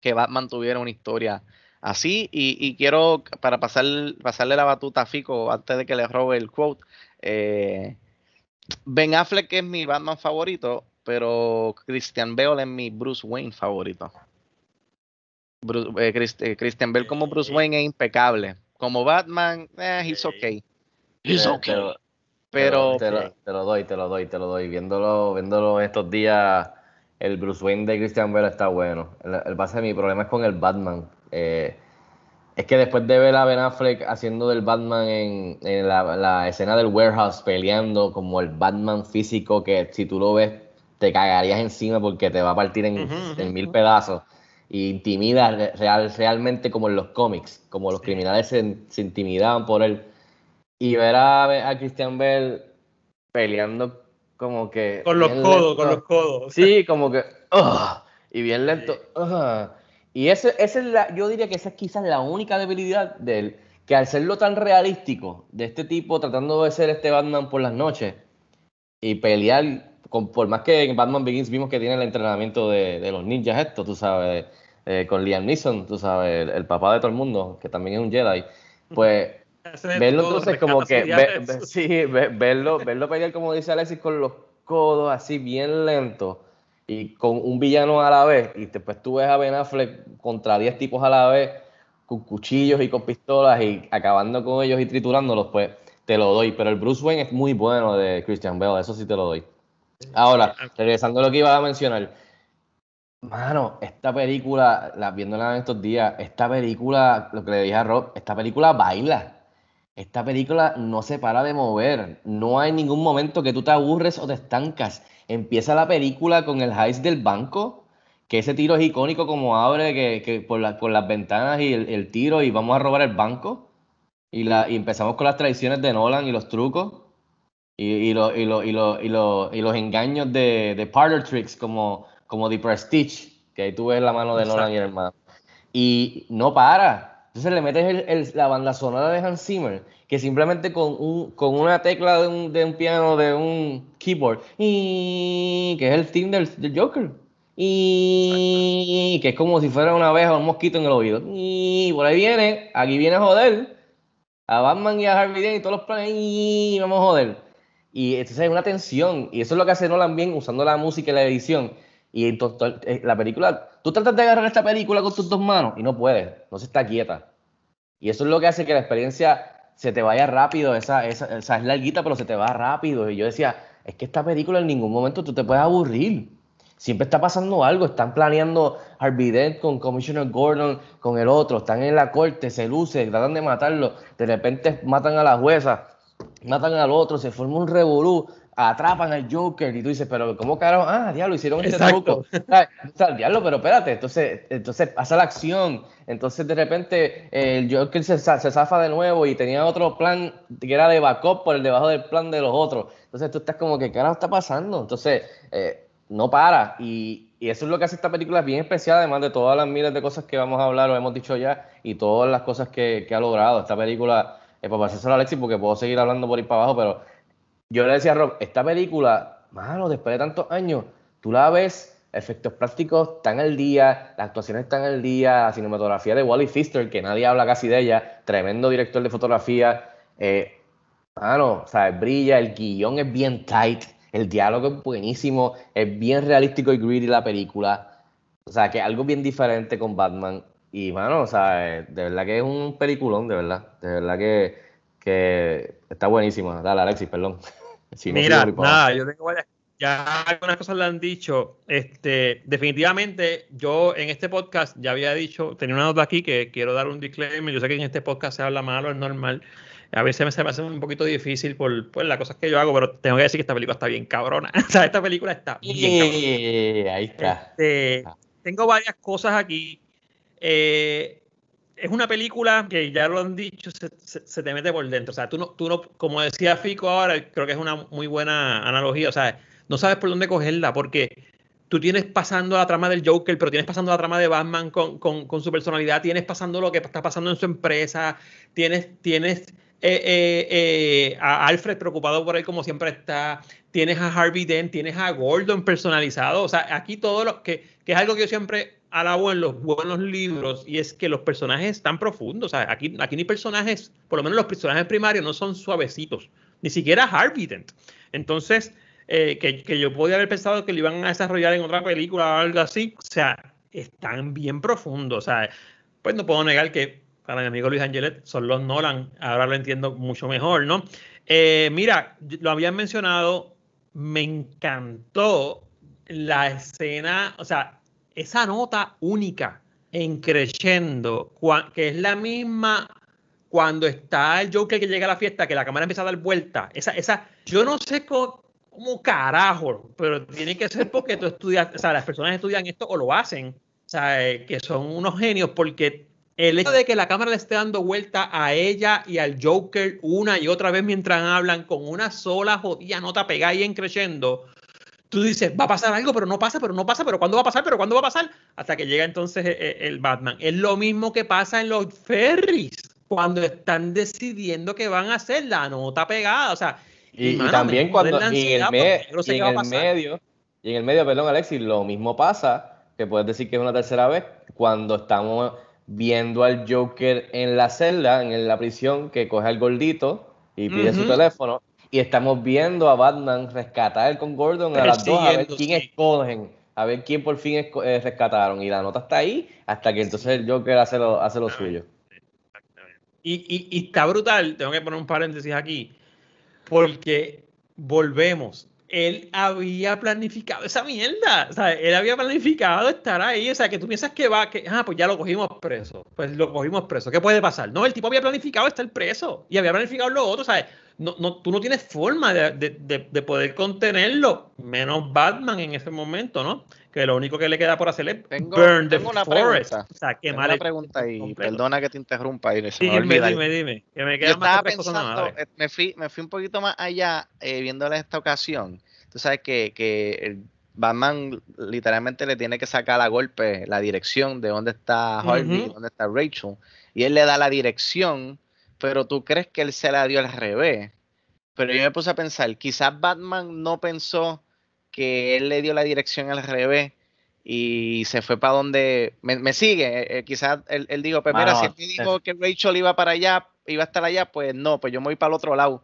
que Batman tuviera una historia así. Y, y quiero, para pasar, pasarle la batuta a Fico, antes de que le robe el quote, eh, Ben Affleck es mi Batman favorito, pero Christian Bale es mi Bruce Wayne favorito. Bruce- eh, Chris- eh, Christian Bale como Bruce Wayne es impecable. Como Batman, eh, he's okay.
Te-
okay.
Pero
te, lo, te lo doy, te lo doy, te lo doy. Viéndolo, viéndolo estos días, el Bruce Wayne de Christian Bale está bueno. El, el base de mi problema es con el Batman. Eh, es que después de ver a Ben Affleck haciendo del Batman en, en la, la escena del warehouse peleando como el Batman físico que si tú lo ves te cagarías encima porque te va a partir en, mil pedazos. Y intimida re- real, realmente como en los cómics, como los criminales se, se intimidaban por él. Y ver a, a Christian Bell peleando como que.
Con los codos, con los codos.
Sí, como que. ugh, y bien lento. Y ese, esa es la, yo diría que esa es quizás la única debilidad de él. Que al serlo tan realístico, de este tipo tratando de ser este Batman por las noches y pelear, con, por más que en Batman Begins vimos que tiene el entrenamiento de, de los ninjas, esto, tú sabes, eh, con Liam Neeson, tú sabes, el, el papá de todo el mundo, que también es un Jedi, pues verlo entonces como que ve- ve- sí, ve- verlo, verlo pelear como dice Alexis con los codos así bien lento y con un villano a la vez y después tú ves a Ben Affleck contra 10 tipos a la vez con cuchillos y con pistolas y acabando con ellos y triturándolos, pues te lo doy, pero el Bruce Wayne es muy bueno de Christian Bale, eso sí te lo doy. Ahora, regresando a lo que iba a mencionar, Mano, esta película, la, viéndola en estos días, esta película, lo que le dije a Rob, esta película baila. Esta película no se para de mover. No hay ningún momento que tú te aburres o te estancas. Empieza la película con el heist del banco, que ese tiro es icónico como abre que, que por, la- por las ventanas y el, el tiro y vamos a robar el banco. Y, la, y empezamos con las traiciones de Nolan y los trucos. Y, y, lo- y, lo- y, lo- y, lo- y los engaños de, de parlor tricks como, como The Prestige, que ahí tú ves la mano de Nolan y el hermano. Y no para. Entonces le metes el- el- la banda sonora de Hans Zimmer, que simplemente con, un, con una tecla de un, de un piano, de un keyboard, y que es el theme del, del Joker. Y que es como si fuera una abeja o un mosquito en el oído. Y por ahí viene, aquí viene a joder a Batman y a Harvey Dent y todos los planes y vamos a joder. Y entonces hay una tensión y eso es lo que hace Nolan bien usando la música y la edición. Y entonces, eh, la película, tú tratas de agarrar esta película con tus dos manos y no puedes, no se está quieta. Y eso es lo que hace que la experiencia se te vaya rápido, esa, es larguita, pero se te va rápido. Y yo decía, es que esta película en ningún momento tú te puedes aburrir. Siempre está pasando algo, están planeando Harvey Dent con Commissioner Gordon, con el otro, están en la corte, se luce, tratan de matarlo, de repente matan a la jueza, matan al otro, se forma un revolú, atrapan al Joker y tú dices, pero ¿cómo carajo? Ah, diablo, hicieron este truco. O sea, diablo, pero espérate, entonces, entonces pasa la acción, entonces de repente el Joker se, se zafa de nuevo y tenía otro plan que era de backup por el debajo del plan de los otros. Entonces tú estás como que, ¿qué carajo está pasando? Entonces, eh, no para. Y, y eso es lo que hace esta película bien especial, además de todas las miles de cosas que vamos a hablar o hemos dicho ya, y todas las cosas que, que ha logrado. Esta película, eh, para pasárselo a Alexis, porque puedo seguir hablando por ir para abajo, pero yo le decía a Rob, esta película, mano, después de tantos años, tú la ves, efectos prácticos están al día, las actuaciones están al día, la cinematografía de Wally Pfister, que nadie habla casi de ella, tremendo director de fotografía, eh, mano, o sea, brilla, el guion es bien tight, el diálogo es buenísimo, es bien realístico y greedy la película, o sea, que algo bien diferente con Batman, y mano, o sea, eh, de verdad que es un peliculón, de verdad, de verdad que, que está buenísima, dale Alexis, perdón. Si no,
Mira, nada,
abajo.
yo tengo varias. Ya algunas cosas le han dicho. Este, definitivamente, yo en este podcast ya había dicho, tenía una nota aquí que quiero dar un disclaimer. Yo sé que en este podcast se habla malo, es normal. A veces me, se me hace un poquito difícil por, por las cosas que yo hago, pero tengo que decir que esta película está bien cabrona. o sea, esta película está bien cabrona.
Yeah, ahí está.
Este, tengo varias cosas aquí. Eh, es una película que ya lo han dicho, se, se- te mete por dentro. O sea, tú no, tú no, como decía Fico ahora, creo que es una muy buena analogía. O sea, no sabes por dónde cogerla porque tú tienes pasando la trama del Joker, pero tienes pasando la trama de Batman con, con- con su personalidad, tienes pasando lo que está pasando en su empresa, tienes, tienes eh, eh, eh, a Alfred preocupado por él como siempre está, tienes a Harvey Dent, tienes a Gordon personalizado, o sea, aquí todo lo que, que es algo que yo siempre alabo en los buenos libros y es que los personajes están profundos, sea, aquí, aquí ni personajes, por lo menos los personajes primarios no son suavecitos, ni siquiera Harvey Dent. Entonces, eh, que, que yo podía haber pensado que lo iban a desarrollar en otra película o algo así, o sea, están bien profundos, sea, pues no puedo negar que para mi amigo Luis Angelet son los Nolan, ahora lo entiendo mucho mejor, ¿no? Eh, mira, lo habían mencionado, me encantó la escena, o sea, esa nota única en crescendo, que es la misma cuando está el Joker que llega a la fiesta, que la cámara empieza a dar vuelta. Esa, esa, yo no sé cómo, cómo carajo, pero tiene que ser porque tú estudias, o sea, las personas estudian esto o lo hacen, o sea, eh, que son unos genios, porque el hecho de que la cámara le esté dando vuelta a ella y al Joker una y otra vez mientras hablan con una sola jodida nota pegada y en creciendo, tú dices, va a pasar algo, pero no pasa, pero no pasa, pero ¿cuándo va a pasar? ¿Pero cuándo va a pasar? Hasta que llega entonces eh, eh, el Batman. Es lo mismo que pasa en los ferries, cuando están decidiendo que van a hacer la nota pegada, o sea,
Y, y
mano,
también
me
cuando y en el, me-
no sé
y en el medio, y en el medio, perdón, Alexis, lo mismo pasa, que puedes decir que es una tercera vez, cuando estamos viendo al Joker en la celda, en la prisión, que coge al gordito y pide su teléfono, y estamos viendo a Batman rescatar con Gordon a las dos, a ver quién escogen, a ver quién por fin eh, rescataron, y la nota está ahí, hasta que entonces el Joker hace lo, hace lo suyo.
Y, y- y está brutal, tengo que poner un paréntesis aquí, porque volvemos. Él había planificado esa mierda. O sea, él había planificado estar ahí. O sea, que tú piensas que va, que, ah, pues ya lo cogimos preso. Pues lo cogimos preso. ¿Qué puede pasar? No, el tipo había planificado estar preso y había planificado lo otro. ¿sabes? No, no, tú no tienes forma de, de- de- de poder contenerlo, menos Batman en ese momento, ¿no? Que lo único que le queda por hacer es
Tengo-
burn the
tengo una
forest.
pregunta.
O sea,
Tengo
quemar
una
el-
pregunta y
completo.
perdona que te interrumpa y a
Dime, dime, dime. Que me
Yo
quedan más
estaba pensando, me fui, me fui un poquito más allá eh, viéndola esta ocasión. Tú sabes que, que Batman literalmente le tiene que sacar a golpe la dirección de dónde está Harvey y
Ujú.
dónde está Rachel. Y él le da la dirección, pero tú crees que él se la dio al revés. Pero yo me puse a pensar, quizás Batman no pensó que él le dio la dirección al revés y se fue para donde me, me sigue. Eh, eh, quizás él, él dijo, pues mira,
Mano,
si él me dijo que Rachel iba para allá, iba a estar allá, pues no, pues yo me voy para el otro lado.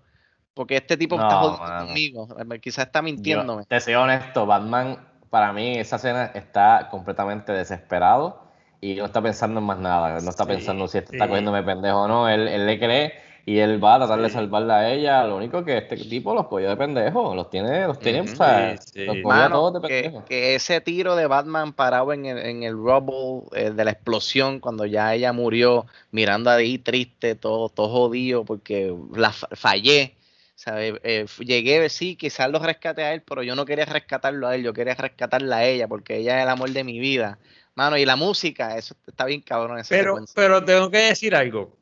Porque este tipo
No,
está jodiendo conmigo. eh, Quizás está mintiéndome.
Yo te soy honesto, Batman, para mí, esa escena está completamente desesperado y no está pensando en más nada. No está
Sí,
pensando si esto
sí.
está cogiéndome pendejo o no. Él, él le cree y él va a tratar de salvarla a ella. Lo único que este tipo los cogió de pendejo. Los tiene, los tiene,
Ujú.
o sea,
Sí, sí.
los cogió a todos de
que,
pendejo.
que ese tiro de Batman parado en el, en el rubble eh, de la explosión cuando ya ella murió, mirando ahí triste, todo, todo jodido, porque la fa- fallé. ¿sabe? Eh, f- llegué, sí, quizás lo rescaté a él, pero yo no quería rescatarlo a él, yo quería rescatarla a ella, porque ella es el amor de mi vida. Mano, y la música, eso está bien cabrón. Esa
Pero,
secuencia.
pero tengo que decir algo.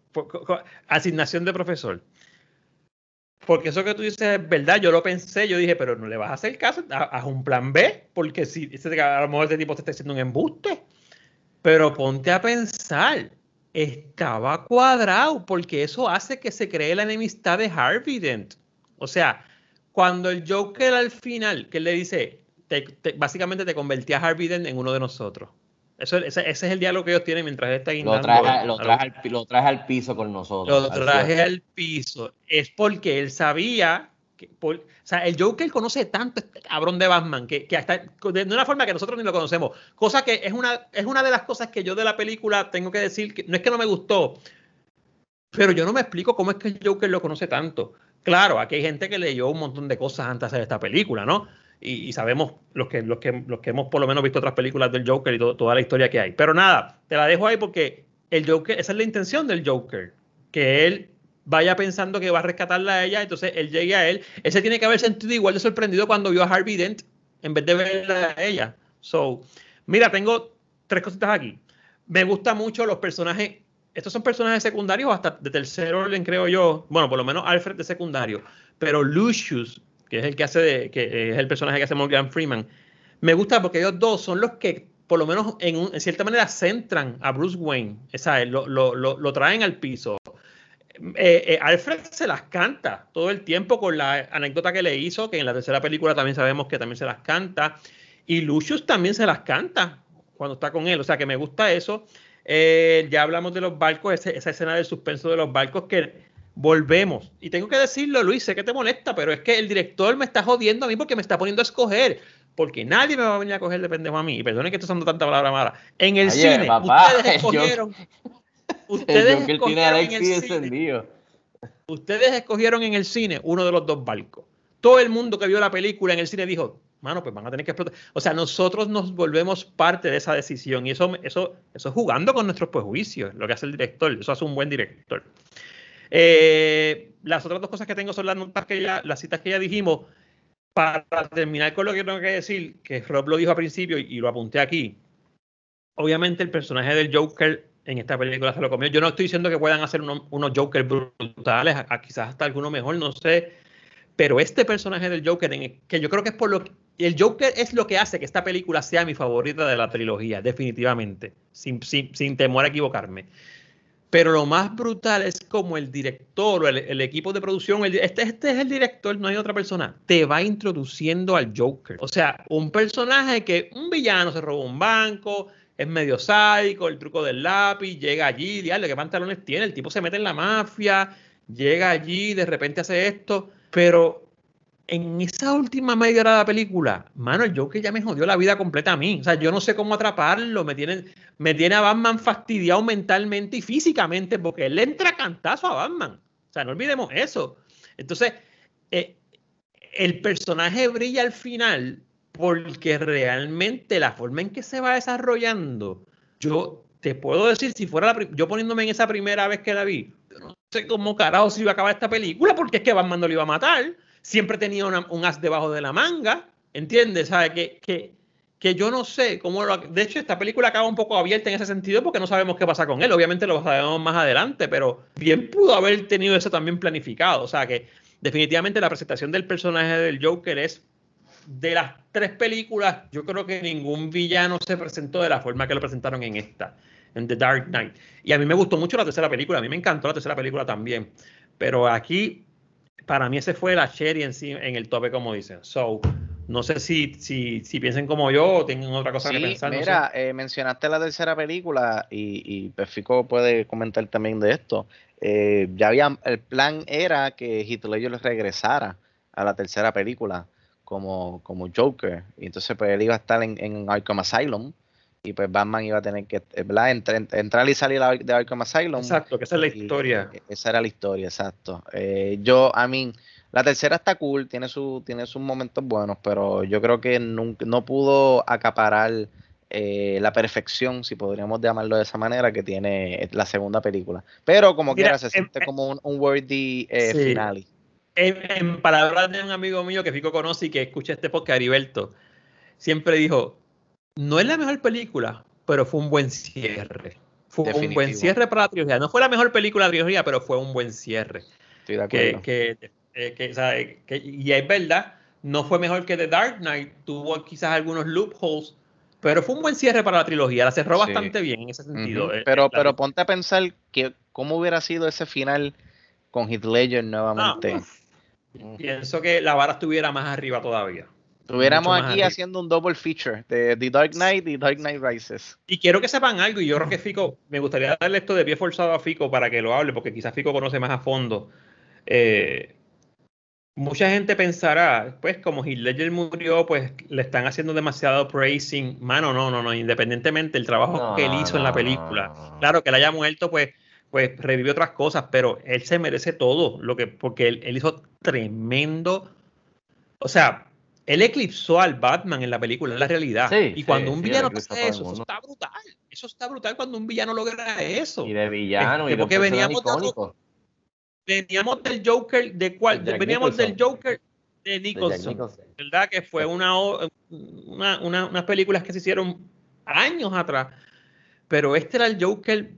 Asignación de profesor. Porque eso que tú dices es verdad, yo lo pensé, yo dije, pero no le vas a hacer caso, ha- haz un plan B, porque si a lo mejor este tipo te está haciendo un embuste. Pero ponte a pensar, estaba cuadrado, porque eso hace que se cree la enemistad de Harvey Dent. O sea, cuando el Joker al final, que él le dice, te- te- básicamente te convertí a Harvey Dent en uno de nosotros. Eso, ese, ese es el diálogo que ellos tienen mientras está
Lo
guindando
traje,
a-
lo, traje al, lo traje al piso con nosotros.
lo traje al piso. Es porque él sabía que. por- o sea, el Joker conoce tanto a este cabrón de Batman que, que hasta de una forma que nosotros ni lo conocemos. Cosa que es una, es una de las cosas que yo de la película tengo que decir que no es que no me gustó, pero yo no me explico cómo es que el Joker lo conoce tanto. Claro, aquí hay gente que leyó un montón de cosas antes de hacer esta película, ¿no? Y, sabemos los que, los, que, los que hemos por lo menos visto otras películas del Joker y to- toda la historia que hay. Pero nada, te la dejo ahí porque el Joker, esa es la intención del Joker, que él vaya pensando que va a rescatarla a ella, entonces él llegue a él. Él se tiene que haber sentido igual de sorprendido cuando vio a Harvey Dent en vez de verla a ella. So, mira, tengo tres cositas aquí. Me gustan mucho los personajes. Estos son personajes secundarios hasta de tercer orden, creo yo. Bueno, por lo menos Alfred de secundario. Pero Lucius, que es el que hace de, que es el personaje que hace Morgan Freeman, me gusta porque ellos dos son los que, por lo menos en, cierta manera, centran a Bruce Wayne. Esa, lo, lo, lo, lo traen al piso. Eh, eh, Alfred se las canta todo el tiempo con la anécdota que le hizo, que en la tercera película también sabemos que también se las canta. Y Lucius también se las canta cuando está con él. O sea que me gusta eso. Eh, ya hablamos de los barcos, esa escena del suspenso de los barcos que volvemos. Y tengo que decirlo, Luis, sé que te molesta, pero es que el director me está jodiendo a mí porque me está poniendo a escoger. Porque nadie me va a venir a coger de pendejo a mí. Y perdonen que estoy usando tanta palabra mala. En el
Oye,
cine,
papá,
ustedes escogieron. Ustedes escogieron en el cine. Ustedes escogieron en el cine uno de los dos barcos. Todo el mundo que vio la película en el cine dijo, mano, pues van a tener que explotar. O sea, nosotros nos volvemos parte de esa decisión y eso, eso, eso es jugando con nuestros prejuicios, lo que hace el director. Eso hace un buen director. Eh, las otras dos cosas que tengo son las notas que ya, las citas que ya dijimos. Para terminar con lo que tengo que decir, que Rob lo dijo al principio y, y lo apunté aquí. Obviamente el personaje del Joker en esta película se lo comió. Yo no estoy diciendo que puedan hacer unos, unos Joker brutales, a- a quizás hasta alguno mejor, no sé. Pero este personaje del Joker, en el- que yo creo que es por lo que. El Joker es lo que hace que esta película sea mi favorita de la trilogía, definitivamente, sin, sin, sin temor a equivocarme. Pero lo más brutal es como el director o el, equipo de producción, este, este es el director, no hay otra persona, te va introduciendo al Joker. O sea, un personaje que un villano se robó un banco, es medio sádico, el truco del lápiz, llega allí, diablo, qué pantalones tiene, el tipo se mete en la mafia, llega allí, de repente hace esto, pero en esa última media hora de la película, mano, el Joker ya me jodió la vida completa a mí. O sea, yo no sé cómo atraparlo. Me tiene, me tiene a Batman fastidiado mentalmente y físicamente porque él entra cantazo a Batman. O sea, no olvidemos eso. Entonces, eh, el personaje brilla al final porque realmente la forma en que se va desarrollando, yo te puedo decir, si fuera la yo poniéndome en esa primera vez que la vi, yo no sé cómo carajo se iba a acabar esta película porque es que Batman no lo iba a matar siempre tenía un as debajo de la manga, ¿entiendes? ¿Sabe? Que, que, que yo no sé cómo lo... De hecho, esta película acaba un poco abierta en ese sentido porque no sabemos qué pasa con él. Obviamente lo sabemos más adelante, pero bien pudo haber tenido eso también planificado. O sea que definitivamente la presentación del personaje del Joker es de las tres películas, yo creo que ningún villano se presentó de la forma que lo presentaron en esta, en The Dark Knight. Y a mí me gustó mucho la tercera película, a mí me encantó la tercera película también. Pero aquí para mí ese fue la cherry en sí, en el tope, como dicen. So, no sé si, si, si piensen como yo o tienen otra cosa que
Sí,
pensar. no
mira,
sé.
eh, mencionaste la tercera película y, y pues Fico puede comentar también de esto. Eh, ya había, el plan era que Ledger regresara a la tercera película como, como Joker. Y entonces pues él iba a estar en, en Arkham Asylum y pues Batman iba a tener que eh, ¿verdad? Entr- entrar y salir de Arkham Asylum.
Exacto, que esa es la historia.
eh, Esa era la historia, exacto. Eh, yo, a mí, la tercera está cool, tiene, su, tiene sus momentos buenos, pero yo creo que nunca, no pudo acaparar eh, la perfección, si podríamos llamarlo de esa manera, que tiene la segunda película. Pero como
Mira,
quiera, se
em-
siente como un, un worthy eh,
Sí.
finale.
En, en palabras de un amigo mío que Fico conoce y que escucha este podcast, Heriberto, siempre dijo, no es la mejor película, pero fue un buen cierre. Fue un buen cierre para la trilogía. No fue la mejor película de la trilogía, pero fue un buen cierre.
Estoy de acuerdo.
que, eh, que, o sea, eh, que- y es verdad, no fue mejor que The Dark Knight, tuvo quizás algunos loopholes, pero fue un buen cierre para la trilogía, la cerró
Sí.
bastante bien en ese sentido. Eh,
Pero, pero ponte a pensar que cómo hubiera sido ese final con Heath Ledger nuevamente.
uf, pienso que la vara estuviera más arriba todavía.
Estuviéramos aquí
arriba.
haciendo un double feature de The Dark Knight y Dark Knight Rises.
Y quiero que sepan algo, y yo creo que Fico, me gustaría darle esto de pie forzado a Fico para que lo hable, porque quizás Fico conoce más a fondo. Eh, mucha gente pensará, pues como Heath Ledger murió, pues le están haciendo demasiado praising. Mano, no, no, no, independientemente del trabajo
No,
que él hizo en la
no,
película.
no, no.
Claro que él haya muerto, pues, pues revivió otras cosas, pero él se merece todo, lo que, porque él, él hizo tremendo. O sea, él eclipsó al Batman en la película, en la realidad.
Sí,
y cuando
sí,
un
sí,
villano
a
hace eso, eso está brutal. Eso está brutal cuando un villano logra eso.
Y de villano, y de
porque veníamos de veníamos del Joker, ¿de cuál? Veníamos
Nicholson.
del Joker de Nicholson,
Nicholson.
¿verdad? Que fue una, una, una- unas películas que se hicieron años atrás. Pero este era el Joker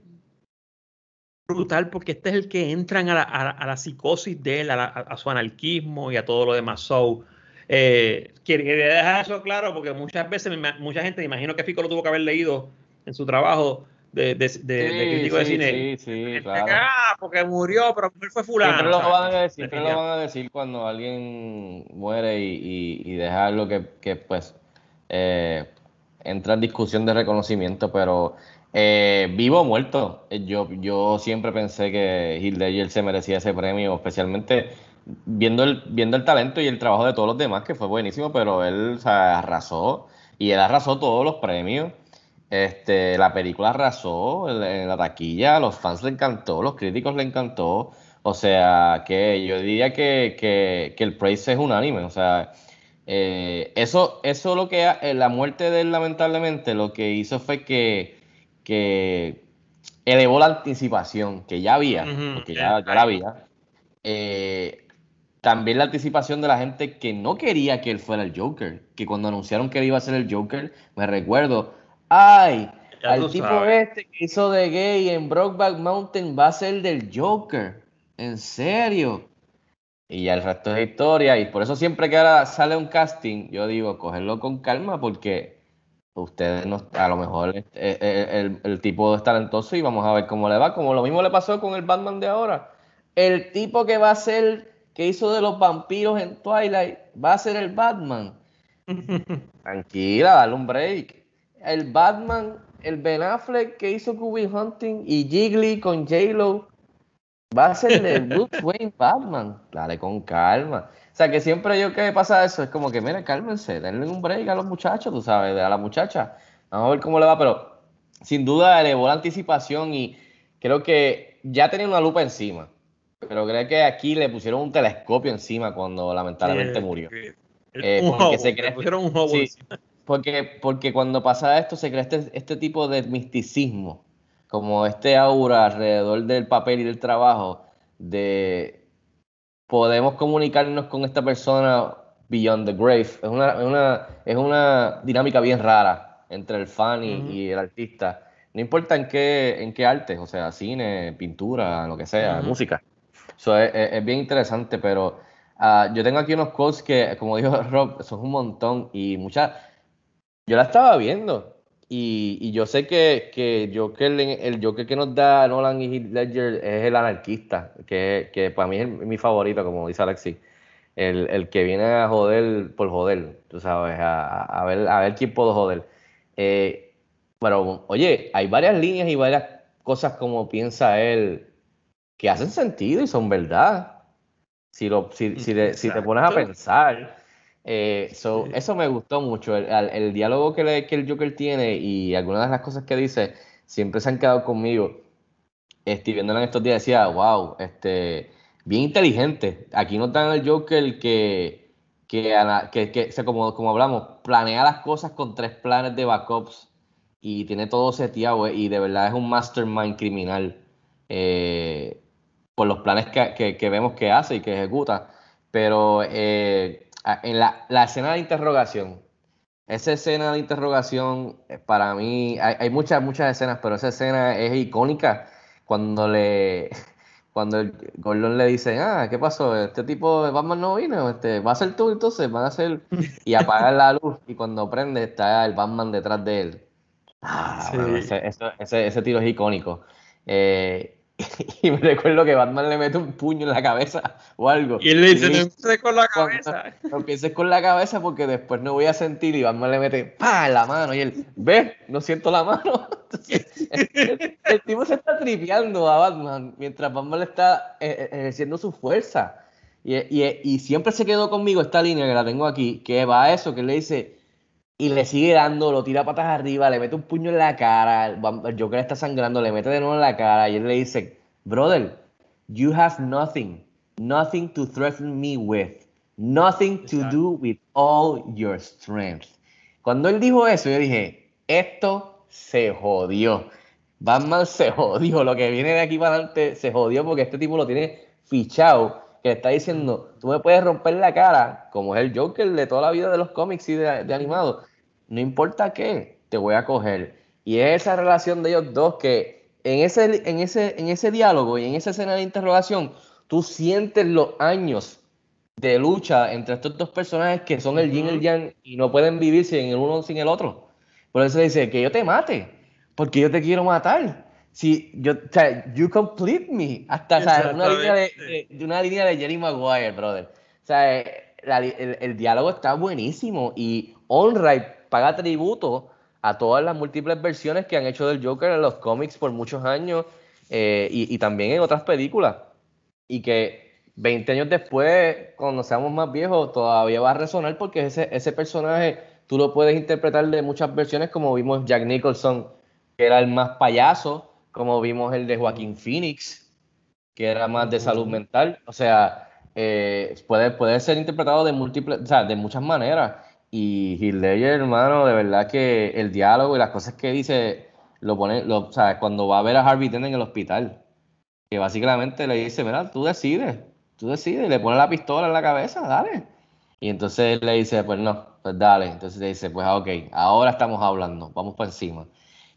brutal porque este es el que entran a la, a la- a la psicosis de él, a, la- a su anarquismo y a todo lo demás. So, eh, quería dejar eso claro porque muchas veces mucha gente, me imagino que Fico lo tuvo que haber leído en su trabajo de, de, de- de crítico de cine.
sí, sí, claro.
Ah, porque murió, pero él fue fulano.
Siempre lo, van a decir, siempre lo van a decir cuando alguien muere y, y, y deja algo que, que, pues eh, entra en discusión de reconocimiento, pero eh, vivo o muerto, eh, yo, yo siempre pensé que Heath Ledger se merecía ese premio, especialmente viendo el, viendo el talento y el trabajo de todos los demás, que fue buenísimo, pero él o sea, arrasó y él arrasó todos los premios. Este, la película arrasó en la taquilla, a los fans le encantó, los críticos le encantó. O sea, que yo diría que, que, que el praise es unánime. O sea, eh, eso, eso lo que eh, la muerte de él, lamentablemente, lo que hizo fue que, que elevó la anticipación que ya había,
Ujú,
porque
ya,
ya, ya la había. Eh, también la anticipación de la gente que no quería que él fuera el Joker, que cuando anunciaron que él iba a ser el Joker, me recuerdo, ay,
tú
tipo
sabes.
este que hizo de gay en Brokeback Mountain va a ser del Joker, en serio. Y ya el resto es historia, y por eso siempre que ahora sale un casting, yo digo, cogerlo con calma, porque ustedes no, a lo mejor eh, eh, el, el tipo es talentoso y vamos a ver cómo le va, como lo mismo le pasó con el Batman de ahora. El tipo que va a ser, que hizo de los vampiros en Twilight, va a ser el Batman. Tranquila, dale un break. El Batman, el Ben Affleck que hizo Cubby Hunting y Jiggly con J-Lo, va a ser el Bruce Wayne Batman. Dale con calma. O sea, que siempre yo que pasa eso, es como que, mira, cálmense, denle un break a los muchachos, tú sabes, a la muchacha. Vamos a ver cómo le va, pero sin duda elevó la anticipación y creo que ya tenía una lupa encima. Pero creo que aquí le pusieron un telescopio encima cuando lamentablemente murió. Eh,
un
porque se
le
cree-
pusieron un
sí, porque, porque cuando pasa esto se crea este, este tipo de misticismo, como este aura alrededor del papel y del trabajo, de podemos comunicarnos con esta persona beyond the grave. Es una, es una, es una dinámica bien rara entre el fan y, el artista. No importa en qué, en qué arte, o sea, cine, pintura, lo que sea, música. Eso es, es- bien interesante, pero ah, yo tengo aquí unos quotes que, como dijo Rob, son un montón y muchas. Yo la estaba viendo y, y yo sé que, que Joker, el Joker que nos da Nolan y Heath Ledger es el anarquista, que, que para mí es mi favorito, como dice Alexi. El, el que viene a joder por joder, tú sabes, a, a ver, a ver quién puedo joder. Eh, pero, oye, hay varias líneas y varias cosas como piensa él que hacen sentido y son verdad. Si, lo, si, si, te, si te pones a pensar. Eh, so, Eso me gustó mucho. El, el- el diálogo que, le- que el Joker tiene y algunas de las cosas que dice siempre se han quedado conmigo. Este, y viéndola en estos días decía, wow, este, bien inteligente. Aquí nos dan el Joker que, que, que, que, o sea, como, como hablamos, planea las cosas con tres planes de backups y tiene todo seteado eh, y de verdad es un mastermind criminal eh, por los planes que, que- que vemos que hace y que ejecuta. Pero eh, en la, la escena de interrogación, esa escena de interrogación eh, para mí, hay, hay muchas, muchas escenas, pero esa escena es icónica cuando le... Cuando el Gordon le dice, ah, ¿qué pasó? Este tipo de Batman no vino, este, va a ser tú entonces, van a ser... Y apagan la luz y cuando prende está el Batman detrás de él. Ah,
Sí.
bueno, ese, ese- ese tiro es icónico. Eh, y me recuerdo que Batman le mete un puño en la cabeza o algo.
Y él le dice, no empieces con la cabeza.
No empieces con la cabeza porque después no voy a sentir y Batman le mete ¡pa! la mano y él, ve, no siento la mano. Entonces, el, el tipo se está tripeando a Batman mientras Batman le está eh, eh, ejerciendo su fuerza. Y, y- y siempre se quedó conmigo esta línea que la tengo aquí, que va a eso, que él le dice, y le sigue dando, lo tira patas arriba, le mete un puño en la cara, el Joker está sangrando, le mete de nuevo en la cara y él le dice, brother, you have nothing, nothing to threaten me with, nothing to
Exacto.
do with all your strength. Cuando él dijo eso, yo dije, esto se jodió. Batman se jodió, lo que viene de aquí para adelante se jodió porque este tipo lo tiene fichado que está diciendo, tú me puedes romper la cara, como es el Joker de toda la vida de los cómics y de, de animados, no importa qué, te voy a coger. Y es esa relación de ellos dos que en ese, en ese, en ese diálogo y en esa escena de interrogación, tú sientes los años de lucha entre estos dos personajes que son el yin y el yang y no pueden vivir sin el uno sin el otro. Por eso dice que yo te mate, porque yo te quiero matar. Si yo, o sea, you complete me. Hasta o sea, una, línea de, de, una línea de Jerry Maguire, brother. O sea, la, el, el, diálogo está buenísimo y Onright paga tributo a todas las múltiples versiones que han hecho del Joker en los cómics por muchos años eh, y, y también en otras películas. Y que 20 años después, cuando seamos más viejos, todavía va a resonar porque ese, ese personaje tú lo puedes interpretar de muchas versiones, como vimos Jack Nicholson, que era el más payaso, como vimos el de Joaquín Phoenix, que era más de salud mental. O sea, eh, puede, puede ser interpretado de múltiples, o sea, de muchas maneras. Y Heath Ledger, hermano, de verdad que el diálogo y las cosas que dice, lo pone, lo, o sea, cuando va a ver a Harvey Dent en el hospital, que básicamente le dice, mira, tú decides, tú decides, y le pone la pistola en la cabeza, dale. Y entonces él le dice, pues no, pues dale. Entonces le dice, pues ok, ahora estamos hablando, vamos por encima.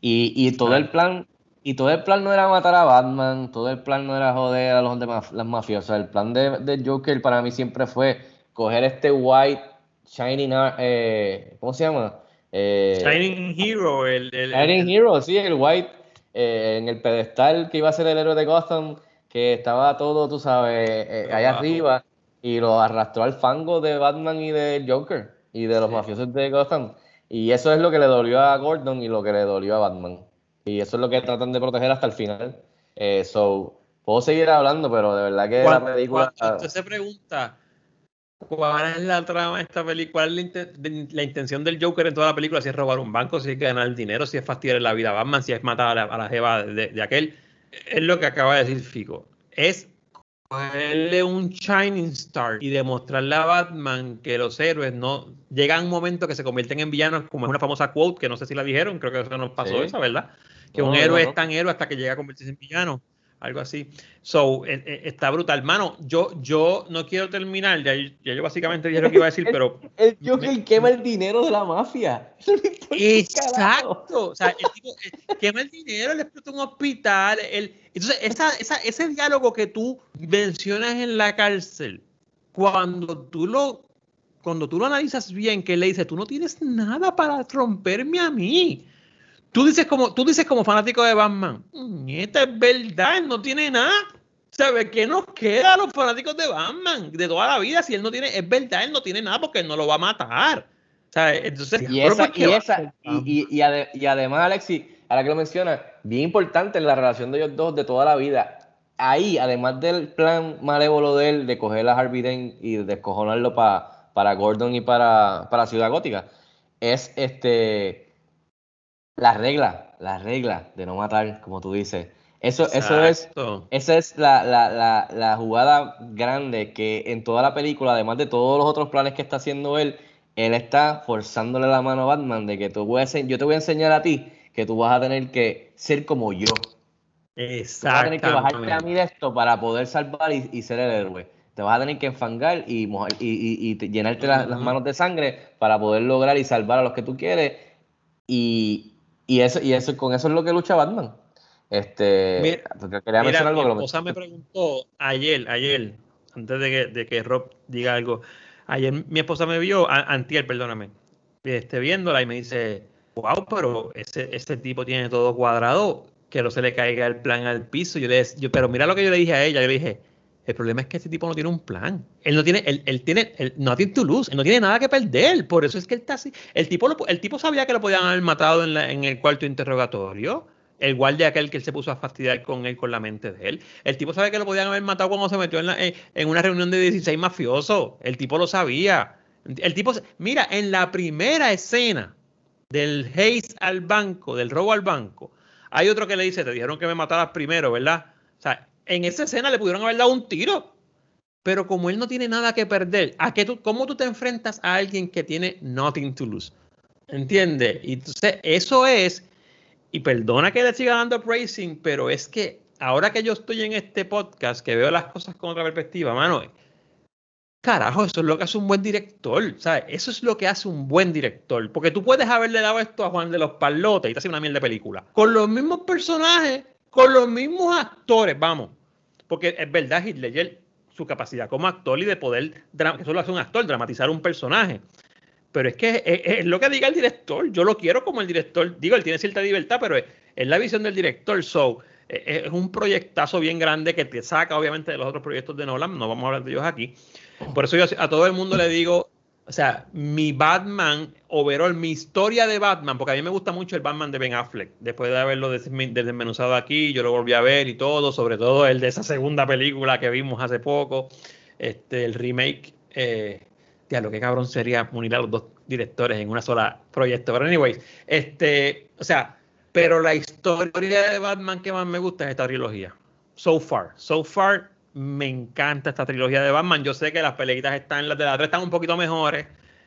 Y, y todo el plan, y todo el plan no era matar a Batman, todo el plan no era joder a los demás, las mafiosas. El plan de, de, Joker para mí siempre fue coger este white Shining, eh, ¿cómo se llama?
Eh, Shining Hero, el, el
Shining Hero, sí, el white eh, en el pedestal que iba a ser el héroe de Gotham, que estaba todo, tú sabes, eh, allá arriba y lo arrastró al fango de Batman y de Joker y de los sí. mafiosos de Gotham. Y eso es lo que le dolió a Gordon y lo que le dolió a Batman. Y eso es lo que tratan de proteger hasta el final. Eh, so, puedo seguir hablando, pero de verdad que la película.
Usted se pregunta cuál es la trama de esta película, cuál es la, intención del Joker en toda la película, si es robar un banco, si es ganar dinero, si es fastidiar la vida a Batman, si es matar a la, a la jeva de, de aquel. Es lo que acaba de decir Fico. Es cogerle un Shining Star y demostrarle a Batman que los héroes no llegan a un momento que se convierten en villanos, como es una famosa quote que no sé si la dijeron, creo que eso nos pasó sí. esa, ¿verdad? Que no, un héroe no, no. es tan héroe hasta que llega a convertirse en villano, algo así. So, eh, eh, está brutal. Mano, yo, yo no quiero terminar, ya, ya yo básicamente dije lo que iba a decir, pero...
el Joker me... quema el dinero de la mafia.
Exacto. O sea, el tipo eh, quema el dinero, le explota un hospital. El... Entonces, esa, esa, ese diálogo que tú mencionas en la cárcel, cuando tú lo cuando tú lo analizas bien, que le dice, tú no tienes nada para romperme a mí. Tú dices como, tú dices como fanático de Batman, esta es verdad, él no tiene nada. ¿Sabes qué nos queda a los fanáticos de Batman de toda la vida? Si él no tiene, es verdad, él no tiene nada porque él no lo va a matar. ¿Sabes? Entonces,
y, esa, y, esa, y, y, ade y, además, Alexi, ahora que lo menciona, bien importante en la relación de ellos dos de toda la vida. Ahí, además del plan malévolo de él de coger a Harvey Dent y descojonarlo para, para Gordon y para, para Ciudad Gótica, es este la regla, la regla de no matar, como tú dices. Eso, eso es, esa es la, la, la, la, jugada grande que en toda la película, además de todos los otros planes que está haciendo él, él está forzándole la mano a Batman de que tú voy a, yo te voy a enseñar a ti que tú vas a tener que ser como yo.
Exacto.
Vas a tener que bajarte a mí de esto para poder salvar y, y ser el héroe. Te vas a tener que enfangar y, mojar, y, y, y llenarte las manos de sangre para poder lograr y salvar a los que tú quieres. Y, y eso, y eso, con eso es lo que lucha Batman. Este,
mira, quería mira, algo mi esposa me preguntó ayer, ayer, antes de que, de que Rob diga algo, ayer mi esposa me vio, a, antier, perdóname, este, viéndola y me dice, wow, pero ese, ese tipo tiene todo cuadrado, que no se le caiga el plan al piso. Yo le yo, pero mira lo que yo le dije a ella, yo le dije, el problema es que este tipo no tiene un plan. Él no tiene, él, él tiene, él, no tiene tu luz, él no tiene nada que perder. Por eso es que él está así. El tipo, lo, el tipo sabía que lo podían haber matado en, la, en el cuarto interrogatorio. El guardia aquel que él se puso a fastidiar con él, con la mente de él. El tipo sabe que lo podían haber matado cuando se metió en, en, una reunión de 16 mafiosos. El tipo lo sabía. El tipo, mira, en la primera escena del haze al banco, del robo al banco, hay otro que le dice, te dijeron que me mataras primero, ¿verdad? O sea, en esa escena le pudieron haber dado un tiro. Pero como él no tiene nada que perder, ¿a qué tú, ¿cómo tú te enfrentas a alguien que tiene nothing to lose? ¿Entiendes? Y entonces eso es, y perdona que le siga dando praising, pero es que ahora que yo estoy en este podcast, que veo las cosas con otra perspectiva, mano, carajo, eso es lo que hace un buen director, ¿sabes? Eso es lo que hace un buen director. Porque tú puedes haberle dado esto a Juan de los Palotes y te hace una mierda de película. Con los mismos personajes, con los mismos actores, vamos. Porque es verdad, Ledger, su capacidad como actor y de poder, eso lo hace un actor, dramatizar un personaje. Pero es que es, lo que diga el director. Yo lo quiero como el director. Digo, él tiene cierta libertad, pero es, la visión del director. So, es, es un proyectazo bien grande que te saca, obviamente, de los otros proyectos de Nolan. No vamos a hablar de ellos aquí. Por eso yo a todo el mundo le digo, o sea, mi Batman overall, mi historia de Batman, porque a mí me gusta mucho el Batman de Ben Affleck, después de haberlo desmenuzado aquí, yo lo volví a ver y todo, sobre todo el de esa segunda película que vimos hace poco, este, el remake. Eh, tía, lo que cabrón sería unir a los dos directores en una sola proyecto. Pero anyways, este, o sea, pero la historia de Batman que más me gusta es esta trilogía. So far, so far me encanta esta trilogía de Batman. Yo sé que las peleitas están, las de la 3 están un poquito mejores,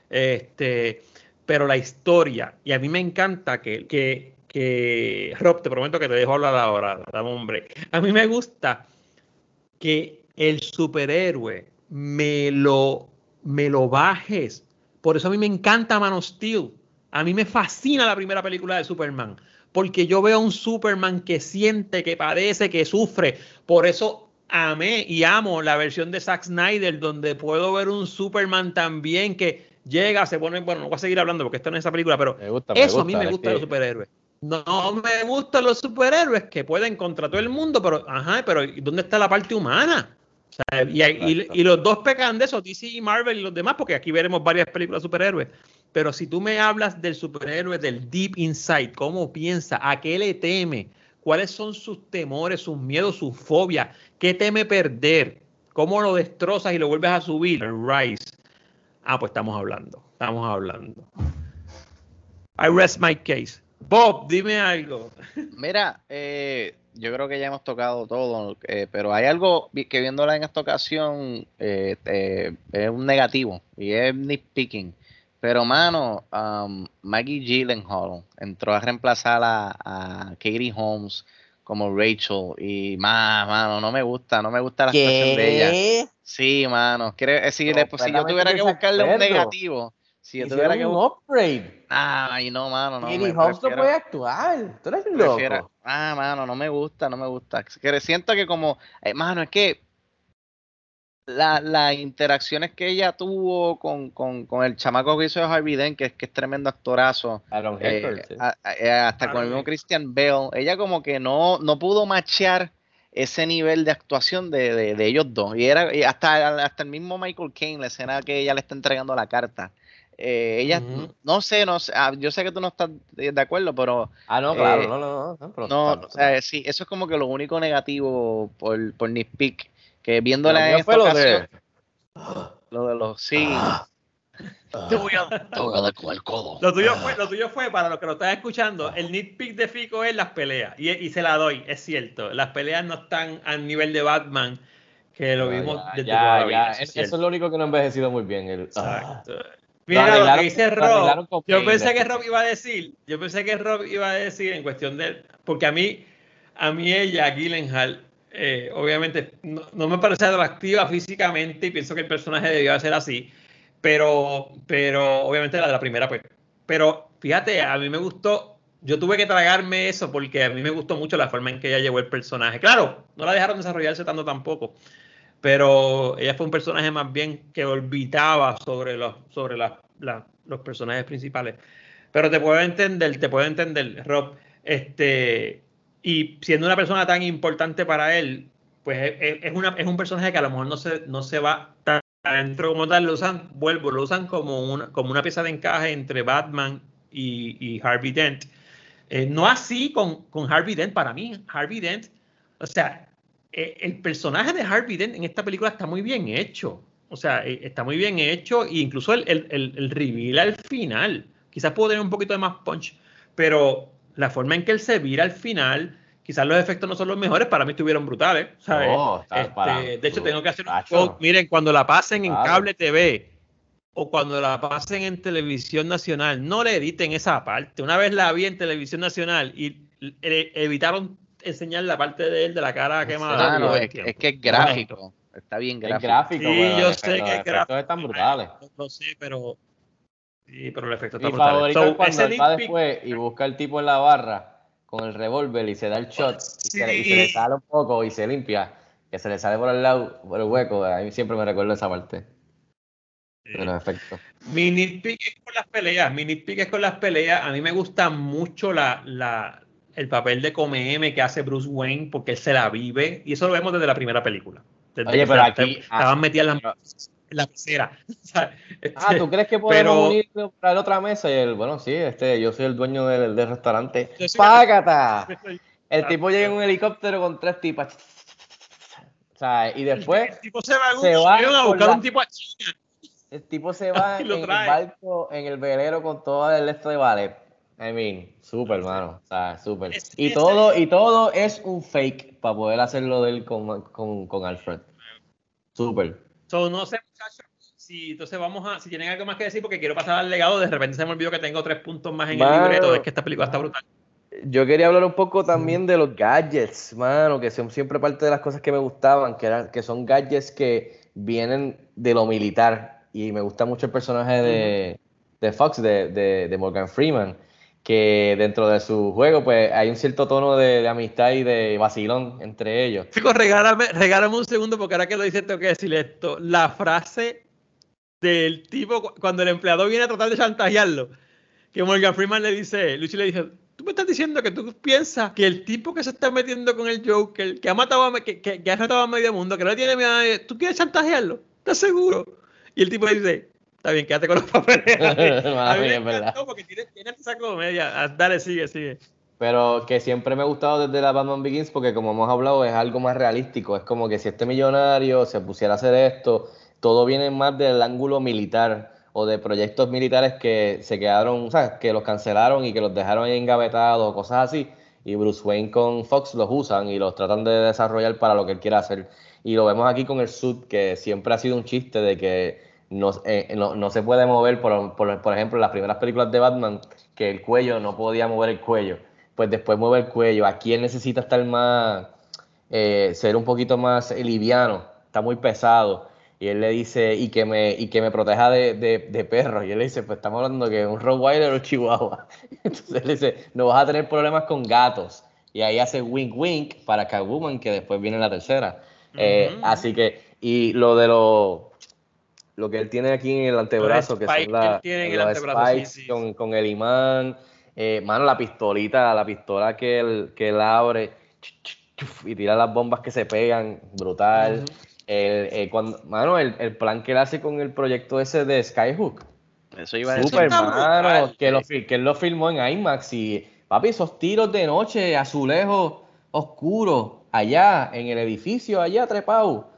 este, pero la historia, y a mí me encanta que, que, que Rob, te prometo que te dejo hablar ahora, hombre. A mí me gusta que el superhéroe me lo, me lo bajes. Por eso a mí me encanta Man of Steel. A mí me fascina la primera película de Superman. Porque yo veo a un Superman que siente, que padece, que sufre. Por eso amé y amo la versión de Zack Snyder, donde puedo ver un Superman también que llega, se pone, bueno, no voy a seguir hablando porque esto no es esa película, pero eso a mí me gusta de los superhéroes. No me gustan los superhéroes que pueden contra todo el mundo, pero, ajá, pero ¿dónde está la parte humana? y, los dos pecan de eso, DC y Marvel y los demás, porque aquí veremos varias películas de superhéroes. Pero si tú me hablas del superhéroe, del deep inside, cómo piensa, a qué le teme, cuáles son sus temores, sus miedos, sus fobias, qué teme perder, cómo lo destrozas y lo vuelves a subir. Rise. Ah, pues estamos hablando, estamos hablando. I rest my case. Bob, dime algo.
Mira, eh, yo creo que ya hemos tocado todo, eh, pero hay algo que viéndola en esta ocasión eh, es un negativo y es nitpicking. Pero, mano, um, Maggie Gyllenhaal entró a reemplazar a, a, Katie Holmes como Rachel. Y, más, mano, no me gusta, no me gusta la actuación de ella. Sí, mano. Quiere, si, si yo tuviera que buscarle un negativo. Si yo tuviera que
un upgrade.
Ay, no, mano, no.
Katie Holmes no puede actuar. Tú eres loco.
ah, mano, no me gusta, no me gusta. Siento que como, eh, mano, es que las interacciones que ella tuvo con, con, con, el chamaco que hizo de Harvey Dent, que es, que es tremendo actorazo, eh, eh, hasta con el mismo Christian Bale, ella como que no, no pudo machar ese nivel de actuación de, de, ellos dos. Y era hasta, hasta el mismo Michael Caine, la escena que ella le está entregando la carta. Eh, ella, no sé, no sé, ah, yo sé que tú no estás de acuerdo, pero...
Ah, no, claro, no, no,
no. no, o sea, sí, eso es como que lo único negativo por, por Pick que viéndola en esta lo ocasión, de... lo de los sí.
Te voy, a, dar con el codo.
Lo tuyo, fue, lo tuyo fue, para los que lo están escuchando, el nitpick de Fico es las peleas. Y, y, se la doy, es cierto. Las peleas no están al nivel de Batman, que lo vimos
ya, ya, ya. Eso, es lo único que no ha envejecido muy bien. El,
Exacto. Mira lo, que dice Rob. Yo pensé que Rob iba a decir, yo pensé que Rob iba a decir en cuestión de, porque a mí, a mí ella, Gyllenhaal, eh, obviamente no, me parece atractiva físicamente y pienso que el personaje debió ser así, pero, pero obviamente la de la primera, pues. Pero fíjate, a mí me gustó, yo tuve que tragarme eso porque a mí me gustó mucho la forma en que ella llevó el personaje. Claro, no la dejaron desarrollarse tanto tampoco, pero ella fue un personaje más bien que orbitaba sobre los, sobre los personajes principales. Pero te puedo entender, te puedo entender, Rob. Este, y siendo una persona tan importante para él, pues es, una, es un personaje que a lo mejor no se, no se va tan adentro como tal, lo usan, vuelvo, lo usan como una, como una pieza de encaje entre Batman y, Harvey Dent. Eh, no así con, con, Harvey Dent, para mí, Harvey Dent, o sea, eh, el personaje de Harvey Dent en esta película está muy bien hecho. O sea, eh, está muy bien hecho e incluso el, el, el, el reveal al final, quizás puedo tener un poquito de más punch, pero la forma en que él se vira al final, quizás los efectos no son los mejores, para mí estuvieron brutales. ¿sabes? Este, de hecho, tengo que hacer un Miren, cuando la pasen en cable TV o cuando la pasen en televisión nacional, no le editen esa parte. Una vez la vi en televisión nacional y evitaron enseñar la parte de él, de la cara quemada.
No, es, es que es gráfico. Está bien
Es
gráfico.
gráfico,
Sí, yo sé
efectos-
que es gráfico.
están brutales.
No sé, pero. Sí, pero el efecto está
Mi
brutal.
favorito
So,
es cuando él va después y busca al tipo en la barra con el revólver y se da el shot y, se, le- y se le
Sí.
sale un poco y se limpia, que se le sale por el lado, por el hueco. A mí siempre me recuerdo esa parte de los efectos.
Mi nitpick es con las peleas. Mi nitpick es con las peleas. A mí me gusta mucho la, la, el papel de Come M que hace Bruce Wayne porque él se la vive. Y eso lo vemos desde la primera película. Desde
Oye, pero aquí-
Estaban metidas en
pero-
la, pecera. O sea, este,
Ah, ¿tú crees que podemos unirlo para la otra mesa? Y él, bueno, sí, este, yo soy el dueño del, del restaurante. ¡Págata! El
Ah,
tipo llega en un helicóptero con tres tipas. O sea, y después
El tipo se va,
se va
a buscar
la-
un tipo a China.
el tipo se va en el barco, en el velero con todo el esto de ballet. I mean, súper, hermano. O sea, súper. Y todo, y todo es un fake para poder hacerlo de él con, con, con Alfred. Súper.
So, no sé, muchachos. Si entonces vamos a, si tienen algo más que decir, porque quiero pasar al legado, de repente se me olvidó que tengo tres puntos más en
Mano.
el libreto, es que esta película está brutal.
Yo quería hablar un poco también de los gadgets, mano, que son siempre parte de las cosas que me gustaban, que, eran, que son gadgets que vienen de lo militar. Y me gusta mucho el personaje de, de Fox, de, de- de Morgan Freeman, que dentro de su juego pues hay un cierto tono de, amistad y de vacilón entre ellos.
Chicos, regálame, regálame un segundo, porque ahora que lo dice tengo que decir esto. La frase del tipo, cu- cuando el empleado viene a tratar de chantajearlo, que Morgan Freeman le dice, Lucy le dice, tú me estás diciendo que tú piensas que el tipo que se está metiendo con el Joker, que ha matado a, que, que ha matado a medio mundo, que no tiene miedo, a nadie, ¿tú quieres chantajearlo? ¿Estás seguro? Y el tipo le dice, está bien, quédate con los papeles. a mí me
verdad.
encantó porque tiene, tiene esa comedia. Ah, Dale, sigue, sigue.
Pero que siempre me ha gustado desde la Batman Begins porque como hemos hablado es algo más realístico. Es como que si este millonario se pusiera a hacer esto, todo viene más del ángulo militar o de proyectos militares que se quedaron, ¿sabes? Que los cancelaron y que los dejaron engavetados o cosas así. Y Bruce Wayne con Fox los usan y los tratan de desarrollar para lo que él quiera hacer. Y lo vemos aquí con el suit, que siempre ha sido un chiste de que no, eh, no, no se puede mover, por, por, por ejemplo, en las primeras películas de Batman, que el cuello no podía mover el cuello. Pues después mueve el cuello. Aquí él necesita estar más, eh, ser un poquito más eh, liviano, está muy pesado. Y él le dice, y que me, y que me proteja de, de, de perros. Y él le dice, pues estamos hablando que un Rottweiler o Chihuahua. Entonces él dice, no vas a tener problemas con gatos. Y ahí hace wink wink para Catwoman, que después viene la tercera. Eh, así que, y lo de lo, lo que él tiene aquí en el antebrazo, que son
que él
la-
tiene en el antebrazo, sí,
spikes
sí,
con, con el imán. Eh, mano, la pistolita, la pistola que él, que él abre y tira las bombas que se pegan, brutal. El- eh, cuando, mano, el, el plan que él hace con el proyecto ese de Skyhook.
Eso iba a decir.
Super, mano, que, lo, que él lo filmó en IMAX y, papi, esos tiros de noche, azulejos oscuros, allá, en el edificio, allá trepado,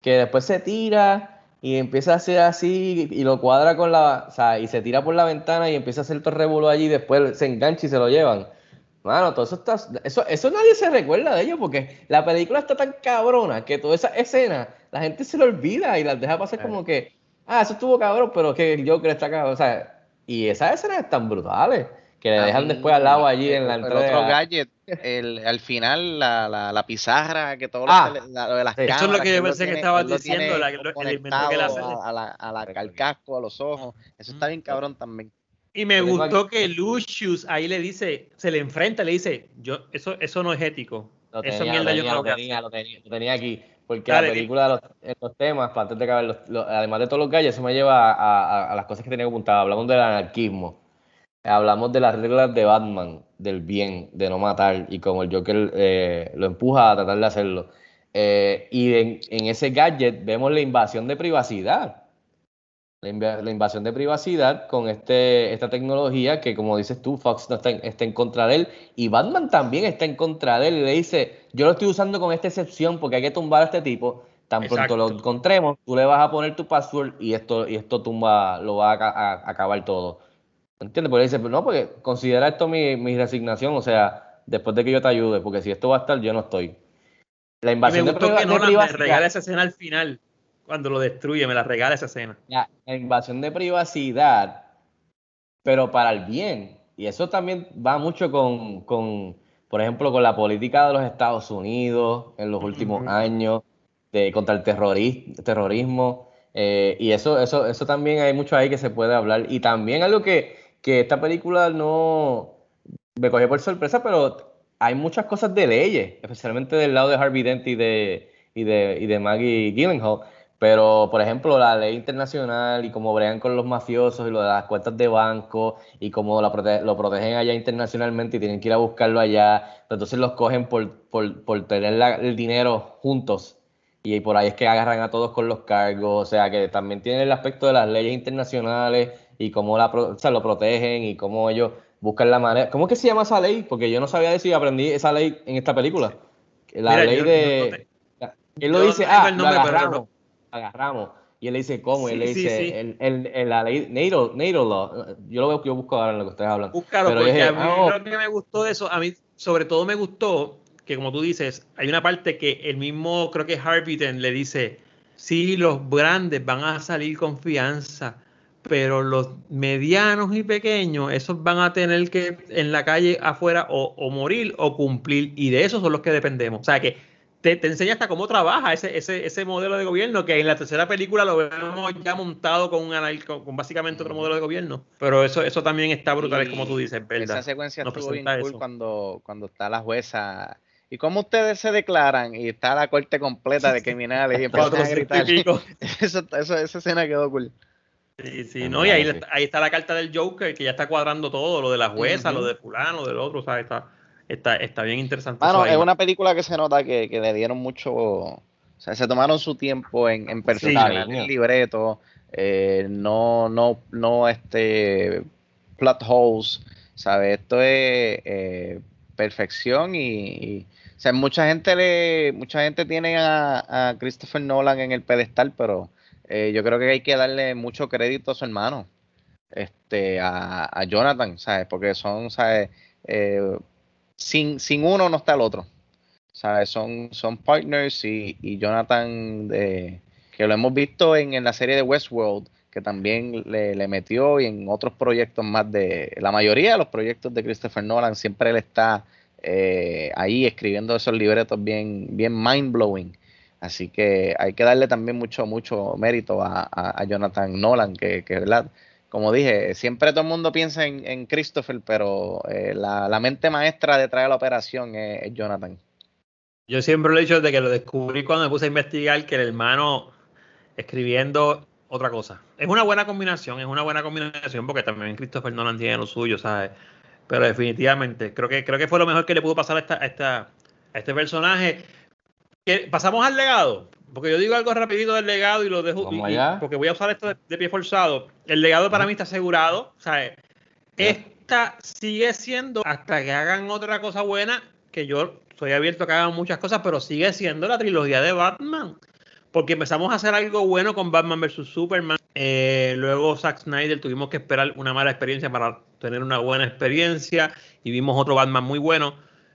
que después se tira y empieza a hacer así y lo cuadra con la, o sea, y se tira por la ventana y empieza a hacer todo el revuelo allí y después se engancha y se lo llevan. Mano, todo eso está, eso, eso nadie se recuerda de ello porque la película está tan cabrona que toda esa escena la gente se lo olvida y las deja pasar como que, ah, eso estuvo cabrón, pero que el Joker está cabrón, o sea, y esas escenas están brutales que le
A
dejan después al lado allí en la
el
entrada.
otro gadget, el, al final, la, la, la pizarra, que todo
Ah,
lo, que le- la- lo de las
sí. Eso es
lo
cámaras,
que yo pensé que
tiene-
estabas diciendo, la- lo- el invento que él
conectado
hace.
a, a la, a la- al casco, a los ojos. Eso está bien cabrón también.
Y me gustó
aquí-
que Lucius ahí le dice, se le enfrenta, le dice, yo, eso, eso no es ético.
Lo
Eso
tenía,
mierda yo no lo
tenía, lo tenía, lo tenía aquí. Porque
Dale,
la película, los, los temas, para antes de acabar, los- los- además de todos los gallos, eso me lleva a, a- a las cosas que tenía apuntadas. Hablamos del anarquismo, hablamos de las reglas de Batman, del bien, de no matar, y como el Joker eh, lo empuja a tratar de hacerlo. Eh, y en, en ese gadget vemos la invasión de privacidad. La, inv- la invasión de privacidad con este, esta tecnología que, como dices tú, Fox no está en, está en contra de él y Batman también está en contra de él y le dice, yo lo estoy usando con esta excepción porque hay que tumbar a este tipo, tan pronto lo encontremos, tú le vas a poner tu password y esto, y esto tumba, lo va a- acabar todo. ¿Entiendes? Porque dice, no, porque considera esto mi, mi resignación, o sea, después de que yo te ayude, porque si esto va a estar, yo no estoy. La
Y me
invasión de,
que Nolan me regala esa escena al final, cuando lo destruye, me la regala esa escena.
la, la invasión de privacidad, pero para el bien. Y eso también va mucho con, con por ejemplo, con la política de los Estados Unidos en los últimos años, de, contra el terrorismo. Eh, y eso, eso, eso también hay mucho ahí que se puede hablar. Y también algo que, que esta película no me cogió por sorpresa, pero hay muchas cosas de leyes, especialmente del lado de Harvey Dent y de, y de, y de Maggie Gyllenhaal. Pero, por ejemplo, la ley internacional y cómo bregan con los mafiosos y lo de las cuentas de banco y cómo lo, lo protegen allá internacionalmente y tienen que ir a buscarlo allá. Entonces los cogen por, por, por tener el dinero juntos y por ahí es que agarran a todos con los cargos. O sea, que también tiene el aspecto de las leyes internacionales y cómo la, o sea, lo protegen y cómo ellos buscan la manera. ¿Cómo es que se llama esa ley? Porque yo no sabía decir, aprendí esa ley en esta película. La ley de. él lo dice, ah, lo agarramos, agarramos. Y él le dice, ¿cómo? y él le dice, El, el, la ley NATO, NATO Law. Yo lo veo, yo busco ahora en lo que ustedes hablan.
Búscalo, Pero porque a mí oh". lo que me gustó de eso, a mí sobre todo me gustó que, como tú dices, hay una parte que el mismo, creo que Harvey le dice, sí, los grandes van a salir confianza pero los medianos y pequeños, esos van a tener que en la calle afuera o, morir o cumplir, y de esos son los que dependemos. O sea que te, enseña hasta cómo trabaja ese, ese, ese, modelo de gobierno, que en la tercera película lo vemos ya montado con, un, con, básicamente otro modelo de gobierno. Pero eso, eso también está brutal, como tú dices, ¿verdad?
Esa secuencia estuvo bien cool cuando, cuando está la jueza. ¿Y cómo ustedes se declaran? Y está la corte completa de criminales y empiezan a gritar. eso, eso, esa escena quedó cool.
Sí, sí, no, y ahí, ahí, está la carta del Joker que ya está cuadrando todo, lo de la jueza, lo de fulano, del otro, o sea, está, está, está bien interesante.
Bueno, es una película que se nota que, que, le dieron mucho, o sea, se tomaron su tiempo en, en perfeccionar el libreto, eh, no, no, no, este, plot holes, ¿sabes? Esto es eh, perfección y, o sea, mucha gente le, mucha gente tiene a, a Christopher Nolan en el pedestal, pero eh, yo creo que hay que darle mucho crédito a su hermano, este, a, Jonathan, ¿sabes? Porque son, ¿sabes? Eh, sin, sin uno no está el otro, ¿sabes? Son, son partners y, Jonathan, de, que lo hemos visto en, la serie de Westworld, que también le, metió y en otros proyectos más de, la mayoría de los proyectos de Christopher Nolan, siempre él está eh, ahí escribiendo esos libretos bien, bien mind blowing. Así que hay que darle también mucho, mucho mérito a, Jonathan Nolan, que, que, ¿verdad? Como dije, siempre todo el mundo piensa en, Christopher, pero eh, la, mente maestra detrás de la operación es, Jonathan.
Yo siempre lo he dicho desde que lo descubrí cuando me puse a investigar que el hermano escribiendo otra cosa. Es una buena combinación, es una buena combinación porque también Christopher Nolan tiene lo suyo, ¿sabes? Pero definitivamente, creo que, creo que fue lo mejor que le pudo pasar a, esta, a, esta, a este personaje pasamos al legado. Porque yo digo algo rapidito del legado y lo dejo. porque voy a usar esto de, pie forzado. El legado para mí está asegurado. O sea, esta sigue siendo, hasta que hagan otra cosa buena, que yo soy abierto a que hagan muchas cosas, pero sigue siendo la trilogía de Batman. Porque empezamos a hacer algo bueno con Batman vs. Superman. Eh, luego Zack Snyder tuvimos que esperar una mala experiencia para tener una buena experiencia. Y vimos otro Batman muy bueno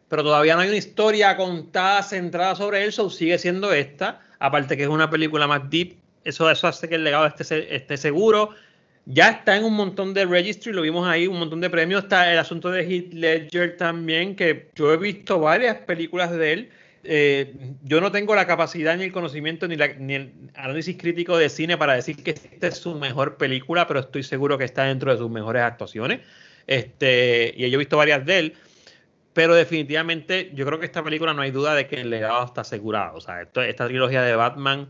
pero todavía no hay una historia contada, centrada sobre él, so sigue siendo esta. Aparte que es una película más deep, eso, eso hace que el legado esté, esté seguro. Ya está en un montón de registry, lo vimos ahí, un montón de premios. Está el asunto de Heath Ledger también, que yo he visto varias películas de él. Eh, yo no tengo la capacidad ni el conocimiento ni, ni, el análisis crítico de cine para decir que esta es su mejor película, pero estoy seguro que está dentro de sus mejores actuaciones. Este, y yo he visto varias de él. Pero definitivamente yo creo que esta película no hay duda de que el legado está asegurado. O sea, esta trilogía de Batman,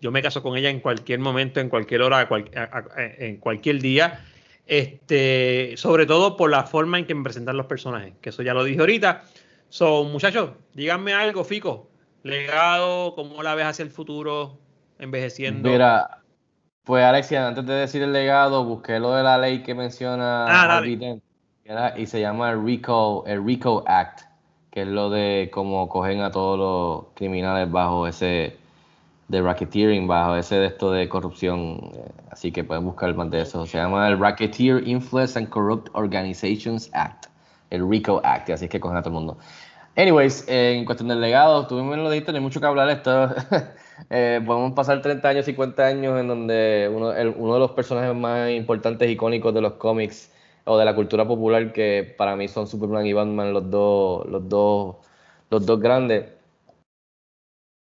yo me caso con ella en cualquier momento, en cualquier hora, en cualquier día. Este, sobre todo por la forma en que me presentan los personajes, que eso ya lo dije ahorita. son muchachos, díganme algo, Fico. Legado, ¿cómo la ves hacia el futuro? Envejeciendo.
Mira, pues Alexia, antes de decir el legado, busqué lo de la ley que menciona ah, y se llama el RICO, el RICO Act, que es lo de cómo cogen a todos los criminales bajo ese de racketeering, bajo ese de esto de corrupción. Eh, así que pueden buscar más de eso. Se llama el Racketeer Influence and Corrupt Organizations Act, el RICO Act, así que cogen a todo el mundo. Anyways, en cuestión del legado, tuvimos lo dijiste, no hay mucho que hablar. Esto, eh, podemos pasar 30 años, 50 años en donde uno, uno de los personajes más importantes, icónicos de los cómics o de la cultura popular que para mí son Superman y Batman los dos, los dos, los dos grandes.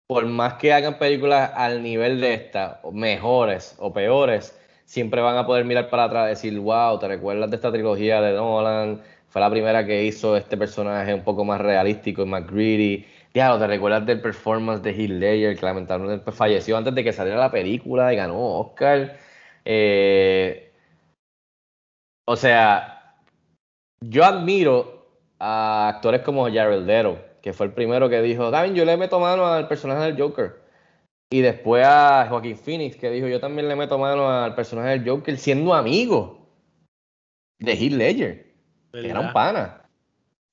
Por más que hagan películas al nivel de esta, mejores o peores, siempre van a poder mirar para atrás y decir, wow, ¿te recuerdas de esta trilogía de Nolan? Fue la primera que hizo este personaje un poco más realístico y más greedy. Diablo, ¿te recuerdas del performance de Heath Ledger que lamentablemente falleció antes de que saliera la película y ganó Oscar? Eh, o sea, yo admiro a actores como Jared Leto, que fue el primero que dijo, David, yo le meto mano al personaje del Joker. Y después a Joaquín Phoenix, que dijo, yo también le meto mano al personaje del Joker siendo amigo de Heath Ledger, que era un pana.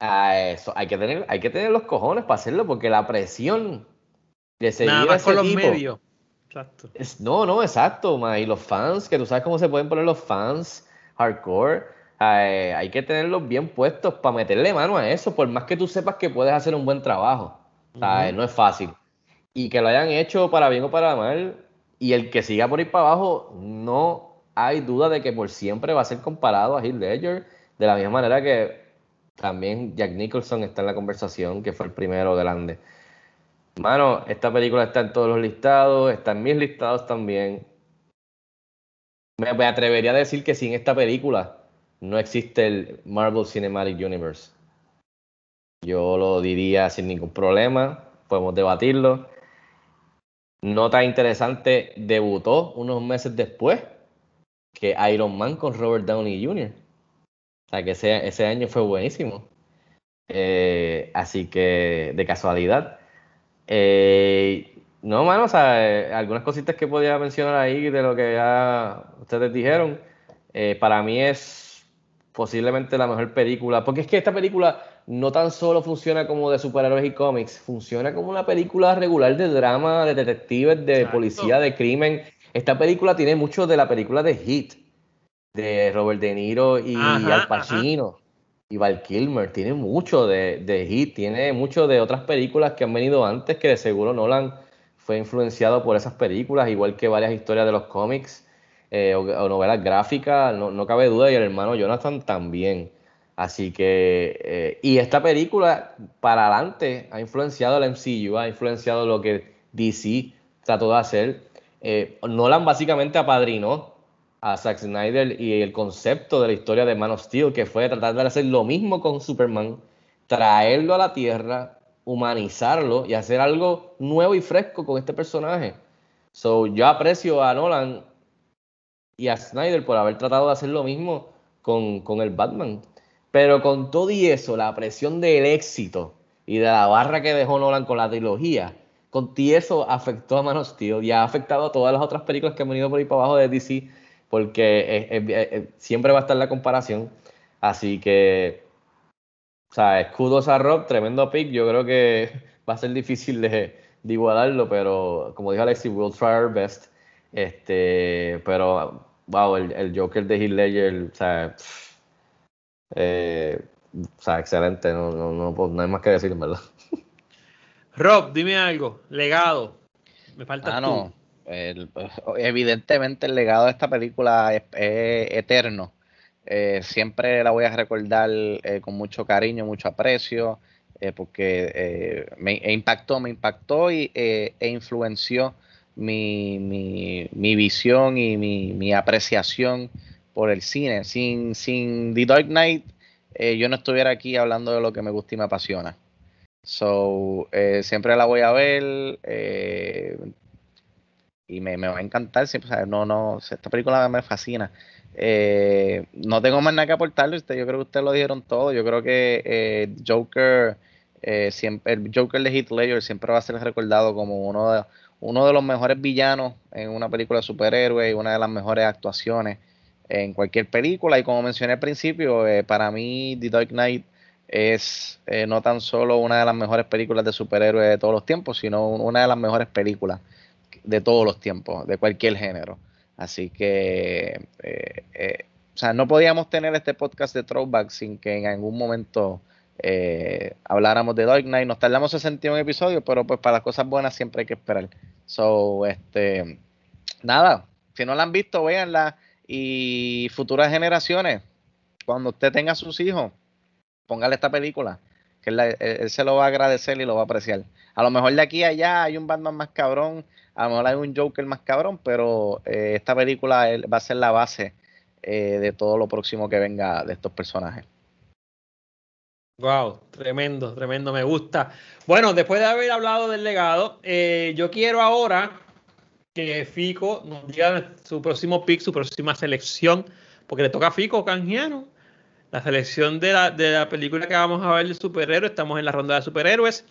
A eso, hay que tener, hay que tener los cojones para hacerlo, porque la presión de seguir
Nada
a ese
con los
tipo-
medios. Exacto.
es- no, no, exacto, ma, y los fans, que tú sabes cómo se pueden poner los fans hardcore, eh, hay que tenerlos bien puestos para meterle mano a eso, por más que tú sepas que puedes hacer un buen trabajo. O sea,
Ujú.
No es fácil. Y que lo hayan hecho para bien o para mal, y el que siga por ir para abajo, no hay duda de que por siempre va a ser comparado a Heath Ledger, de la misma manera que también Jack Nicholson está en la conversación, que fue el primero grande. Mano, esta película está en todos los listados, está en mis listados también. Me, atrevería a decir que sin esta película no existe el Marvel Cinematic Universe. Yo lo diría sin ningún problema, podemos debatirlo. Nota interesante, debutó unos meses después que Iron Man con Robert Downey Jr. O sea que ese, ese año fue buenísimo. Eh, así que, de casualidad. Eh, no, mano, o sea, eh, algunas cositas que podía mencionar ahí de lo que ya ustedes dijeron. Eh, para mí es posiblemente la mejor película, porque es que esta película no tan solo funciona como de superhéroes y cómics, funciona como una película regular de drama, de detectives, de
Exacto.
policía, de crimen. Esta película tiene mucho de la película de Heat, de Robert De Niro y
Ajá,
Al Pacino y Val Kilmer. Tiene mucho de, de Heat, tiene mucho de otras películas que han venido antes que de seguro Nolan fue influenciado por esas películas, igual que varias historias de los cómics eh, o, novelas gráficas, no, no cabe duda, y el hermano Jonathan también. Así que, eh, y esta película para adelante ha influenciado el MCU, ha influenciado lo que DC trató de hacer. Eh, Nolan básicamente apadrinó a Zack Snyder y el concepto de la historia de Man of Steel, que fue tratar de hacer lo mismo con Superman, traerlo a la Tierra, humanizarlo y hacer algo nuevo y fresco con este personaje. So, yo aprecio a Nolan y a Snyder por haber tratado de hacer lo mismo con, con el Batman. Pero con todo y eso, la presión del éxito y de la barra que dejó Nolan con la trilogía, con todo eso afectó a Man of Steel y ha afectado a todas las otras películas que han venido por ahí para abajo de DC, porque siempre va a estar la comparación. Así que, o sea, escudos a Rob, tremendo pick. Yo creo que va a ser difícil de, de igualarlo, pero como dijo Alexis, we'll try our best. Este, pero, wow, el, el Joker de Heath Ledger, o sea, pff, eh, o sea, excelente, no, no, no, puedo- no hay más que decir, en verdad.
Rob, dime algo. Legado. Me falta
Ah,
tú.
no. El- evidentemente el legado de esta película es, es eterno. Eh, siempre la voy a recordar eh, con mucho cariño, mucho aprecio, eh, porque me e impactó, me impactó y, e influenció mi, visión y mi, apreciación por el cine. Sin, sin The Dark Knight, yo no estuviera aquí hablando de lo que me gusta y me apasiona. So, siempre la voy a ver y me, va a encantar. Siempre, o no, no, esta película me fascina. Eh, no tengo más nada que aportarle. Usted, yo creo que ustedes lo dijeron todo. Yo creo que eh, Joker, eh, siempre, el Joker de Heath siempre va a ser recordado como uno de, uno de los mejores villanos en una película de superhéroes y una de las mejores actuaciones en cualquier película. Y como mencioné al principio, eh, para mí The Dark Knight es eh, no tan solo una de las mejores películas de superhéroes de todos los tiempos, sino un- una de las mejores películas de todos los tiempos, de cualquier género. Así que, eh, eh, o sea, no podíamos tener este podcast de Throwback sin que en algún momento eh, habláramos de Dark Knight. Nos tardamos 61 episodios, pero pues para las cosas buenas siempre hay que esperar. So, este, nada, si no la han visto, véanla. Y futuras generaciones, cuando usted tenga sus hijos, póngale esta película, que él se lo va a agradecer y lo va a apreciar. A lo mejor de aquí a allá hay un Batman más cabrón, a lo mejor hay un Joker más cabrón, pero eh, esta película va a ser la base eh, de todo lo próximo que venga de estos personajes.
Wow, tremendo, tremendo, me gusta. Bueno, después de haber hablado del legado, eh, yo quiero ahora que Fico nos diga su próximo pick, su próxima selección, porque le toca a Fico Canjiano. La selección de la, de la película que vamos a ver de superhéroes, estamos en la ronda de superhéroes.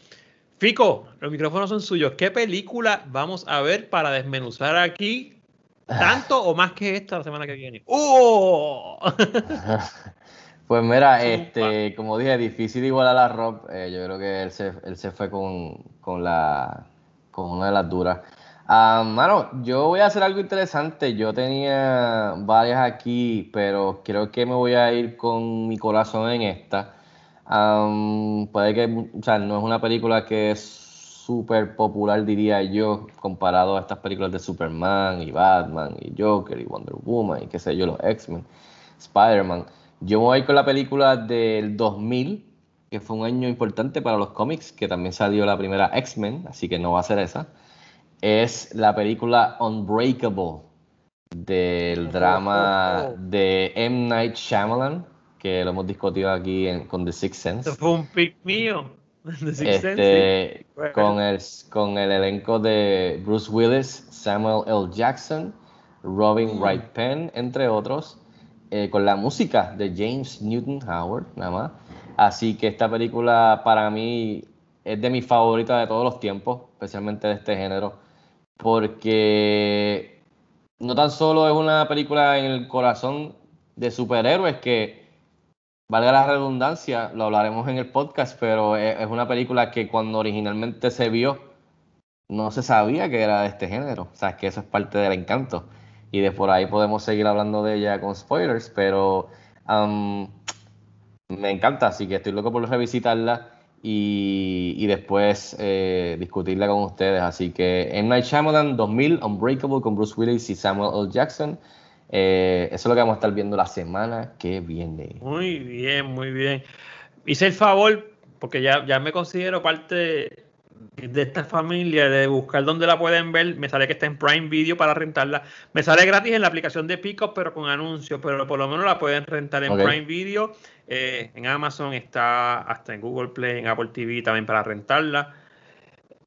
Fico, los micrófonos son suyos. ¿Qué película vamos a ver para desmenuzar aquí? Tanto o más que esta la semana que viene. ¡Oh!
Pues mira, este, como dije, difícil igualar a Rob. eh, yo creo que él se, él se fue con, con la con una de las duras. Ah, mano, yo voy a hacer algo interesante. Yo tenía varias aquí, pero creo que me voy a ir con mi corazón en esta. Am, puede que, o sea, no es una película que es súper popular, diría yo, comparado a estas películas de Superman y Batman y Joker y Wonder Woman y qué sé yo, los X-Men, Spider-Man. Yo voy con la película del 2000, que fue un año importante para los cómics, que también salió la primera X-Men, así que no va a ser esa. Es la película Unbreakable del drama de M. Night Shyamalan, que lo hemos discutido aquí en- con The Sixth Sense.
Fue un pick mío. de Sixth Sense,
Este.
Bueno.
con, el, con el elenco de Bruce Willis, Samuel L. Jackson, Robin
Mm.
Wright Penn, entre otros, eh, con la música de James Newton Howard, nada más. Así que esta película para mí es de mis favoritas de todos los tiempos, especialmente de este género, porque no tan solo es una película en el corazón de superhéroes que valga la redundancia, lo hablaremos en el podcast, pero es, es una película que cuando originalmente se vio no se sabía que era de este género. O sea, que eso es parte del encanto. Y de por ahí podemos seguir hablando de ella con spoilers, pero am, me encanta, así que estoy loco por revisitarla y, y después eh, discutirla con ustedes. Así que M. Night Shyamalan 2000, Unbreakable con Bruce Willis y Samuel L. Jackson. Eh, eso es lo que vamos a estar viendo la semana que viene.
Muy bien, muy bien. Hice el favor, porque ya, ya me considero parte de esta familia, de buscar dónde la pueden ver. Me sale que está en Prime Video para rentarla. Me sale gratis en la aplicación de Pico, pero con anuncios, pero por lo menos la pueden rentar en. Prime Video. Eh, en Amazon está hasta en Google Play, en Apple TV también para rentarla.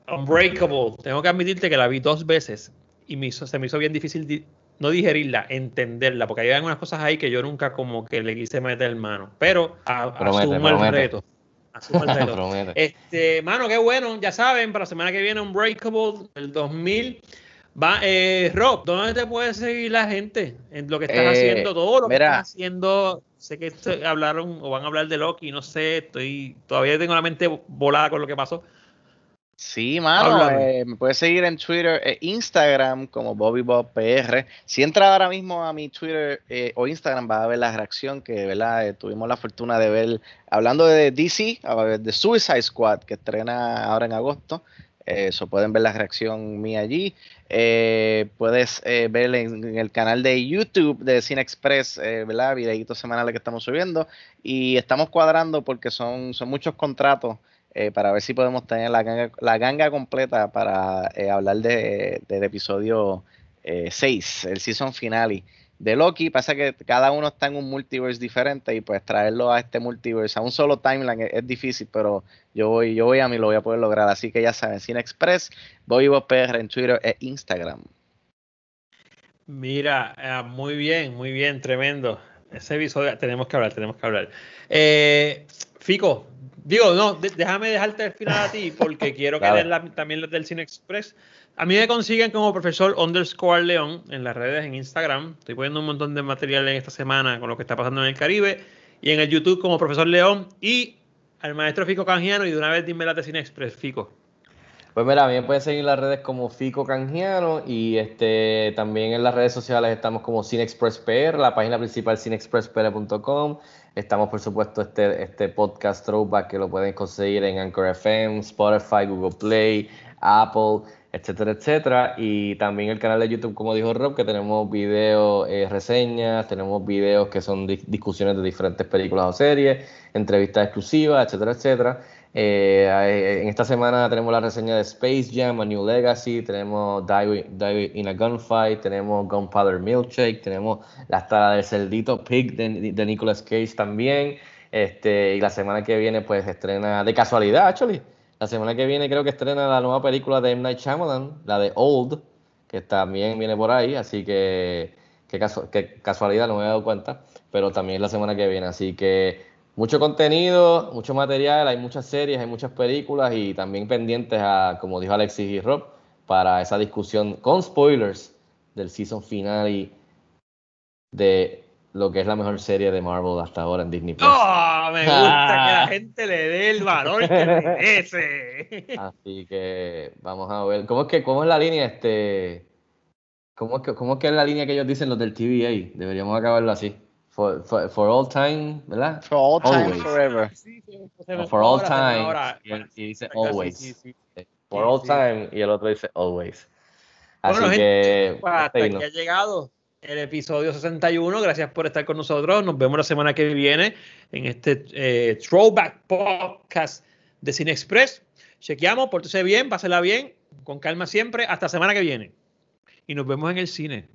Unbreakable, tengo que admitirte que la vi dos veces y me hizo- se me hizo bien difícil di- no digerirla, entenderla, porque hay algunas cosas ahí que yo nunca como que le quise meter mano, pero a-
Promete,
asumo el
promete.
reto. Asumo el reto. Este, mano, qué bueno, ya saben, para la semana que viene Unbreakable del 2000. Va, eh, Rob, ¿dónde te puede seguir la gente? En lo que estás
Eh,
haciendo, todo lo que estás haciendo. Sé que hablaron o van a hablar de Loki, no sé, estoy todavía tengo la mente volada con lo que pasó.
Sí, mano, eh, me puedes seguir en Twitter e Instagram como BobbyBobPR. Si entra ahora mismo a mi Twitter eh, o Instagram, vas a ver la reacción que ¿verdad? Eh, tuvimos la fortuna de ver, hablando de DC, a ver, de Suicide Squad, que estrena ahora en agosto. Eso pueden ver la reacción mía allí. Eh, puedes ver en, en el canal de YouTube de Cine Express, eh, ¿verdad? Videitos semanales que estamos subiendo. Y estamos cuadrando porque son, son muchos contratos eh, para ver si podemos tener la ganga, la ganga completa para eh, hablar de, del episodio 6, el season finale de Loki. Pasa que cada uno está en un multiverse diferente y pues traerlo a este multiverse, a un solo timeline es, difícil, pero yo voy, yo voy a mí lo voy a poder lograr. Así que ya saben, Cine Express, voy PR en Twitter e Instagram.
Mira, muy bien, muy bien, tremendo. Ese episodio tenemos que hablar, tenemos que hablar. Eh, Fico, digo, no, déjame dejarte al final a ti porque quiero que den la- también los del Cine Express. A mí me consiguen como profesor underscore León en las redes, en Instagram. Estoy poniendo un montón de material en esta semana con lo que está pasando en el Caribe. Y en el YouTube como profesor León y al maestro Fico Canjiano. Y de una vez dime las de Cine Express, Fico.
Pues mira, me pueden seguir las redes como Fico Canjiano y este también en las redes sociales estamos como CineExpress PR, la página principal cinexpresspr.com. Estamos, por supuesto, este, este podcast Throwback que lo pueden conseguir en Anchor FM, Spotify, Google Play, Apple, etcétera, etcétera. Y también el canal de YouTube, como dijo Rob, que tenemos videos, eh, reseñas, tenemos videos que son di- discusiones de diferentes películas o series, entrevistas exclusivas, etcétera, etcétera. Eh, en esta semana tenemos la reseña de Space Jam, A New Legacy, tenemos Die, in a Gunfight, tenemos Gunpowder Milkshake, tenemos la hasta del Cerdito Pig de, de Nicolas Cage también. Este, y la semana que viene, pues estrena de casualidad, actually. La semana que viene creo que estrena la nueva película de M. Night Shyamalan, la de Old, que también viene por ahí, así que, casu- que casualidad, no me he dado cuenta, pero también la semana que viene, así que mucho contenido, mucho material, hay muchas series, hay muchas películas y también pendientes a, como dijo Alexis y Rob, para esa discusión con spoilers del season final de lo que es la mejor serie de Marvel hasta ahora en Disney Plus.
¡Oh! Me gusta que la gente le dé el valor que merece.
Así que vamos a ver. ¿Cómo es que cómo es la línea este? ¿Cómo es que, cómo es que es la línea que ellos dicen los del TVA? Deberíamos acabarlo así. For, for, for all time, ¿verdad?
For all time,
Always.
forever.
Sí, sí, se me
No,
fue
for all time.
ahora.
Y, y dice always.
sí, sí.
For all time. Y el otro dice always. Así
Bueno,
que.
Pues hasta
no.
ha llegado el episodio 61. Gracias por estar con nosotros. Nos vemos la semana que viene en este eh, Throwback Podcast de Cine Express. Chequeamos, pórtese bien, pásela bien, con calma siempre. Hasta la semana que viene. Y nos vemos en el cine.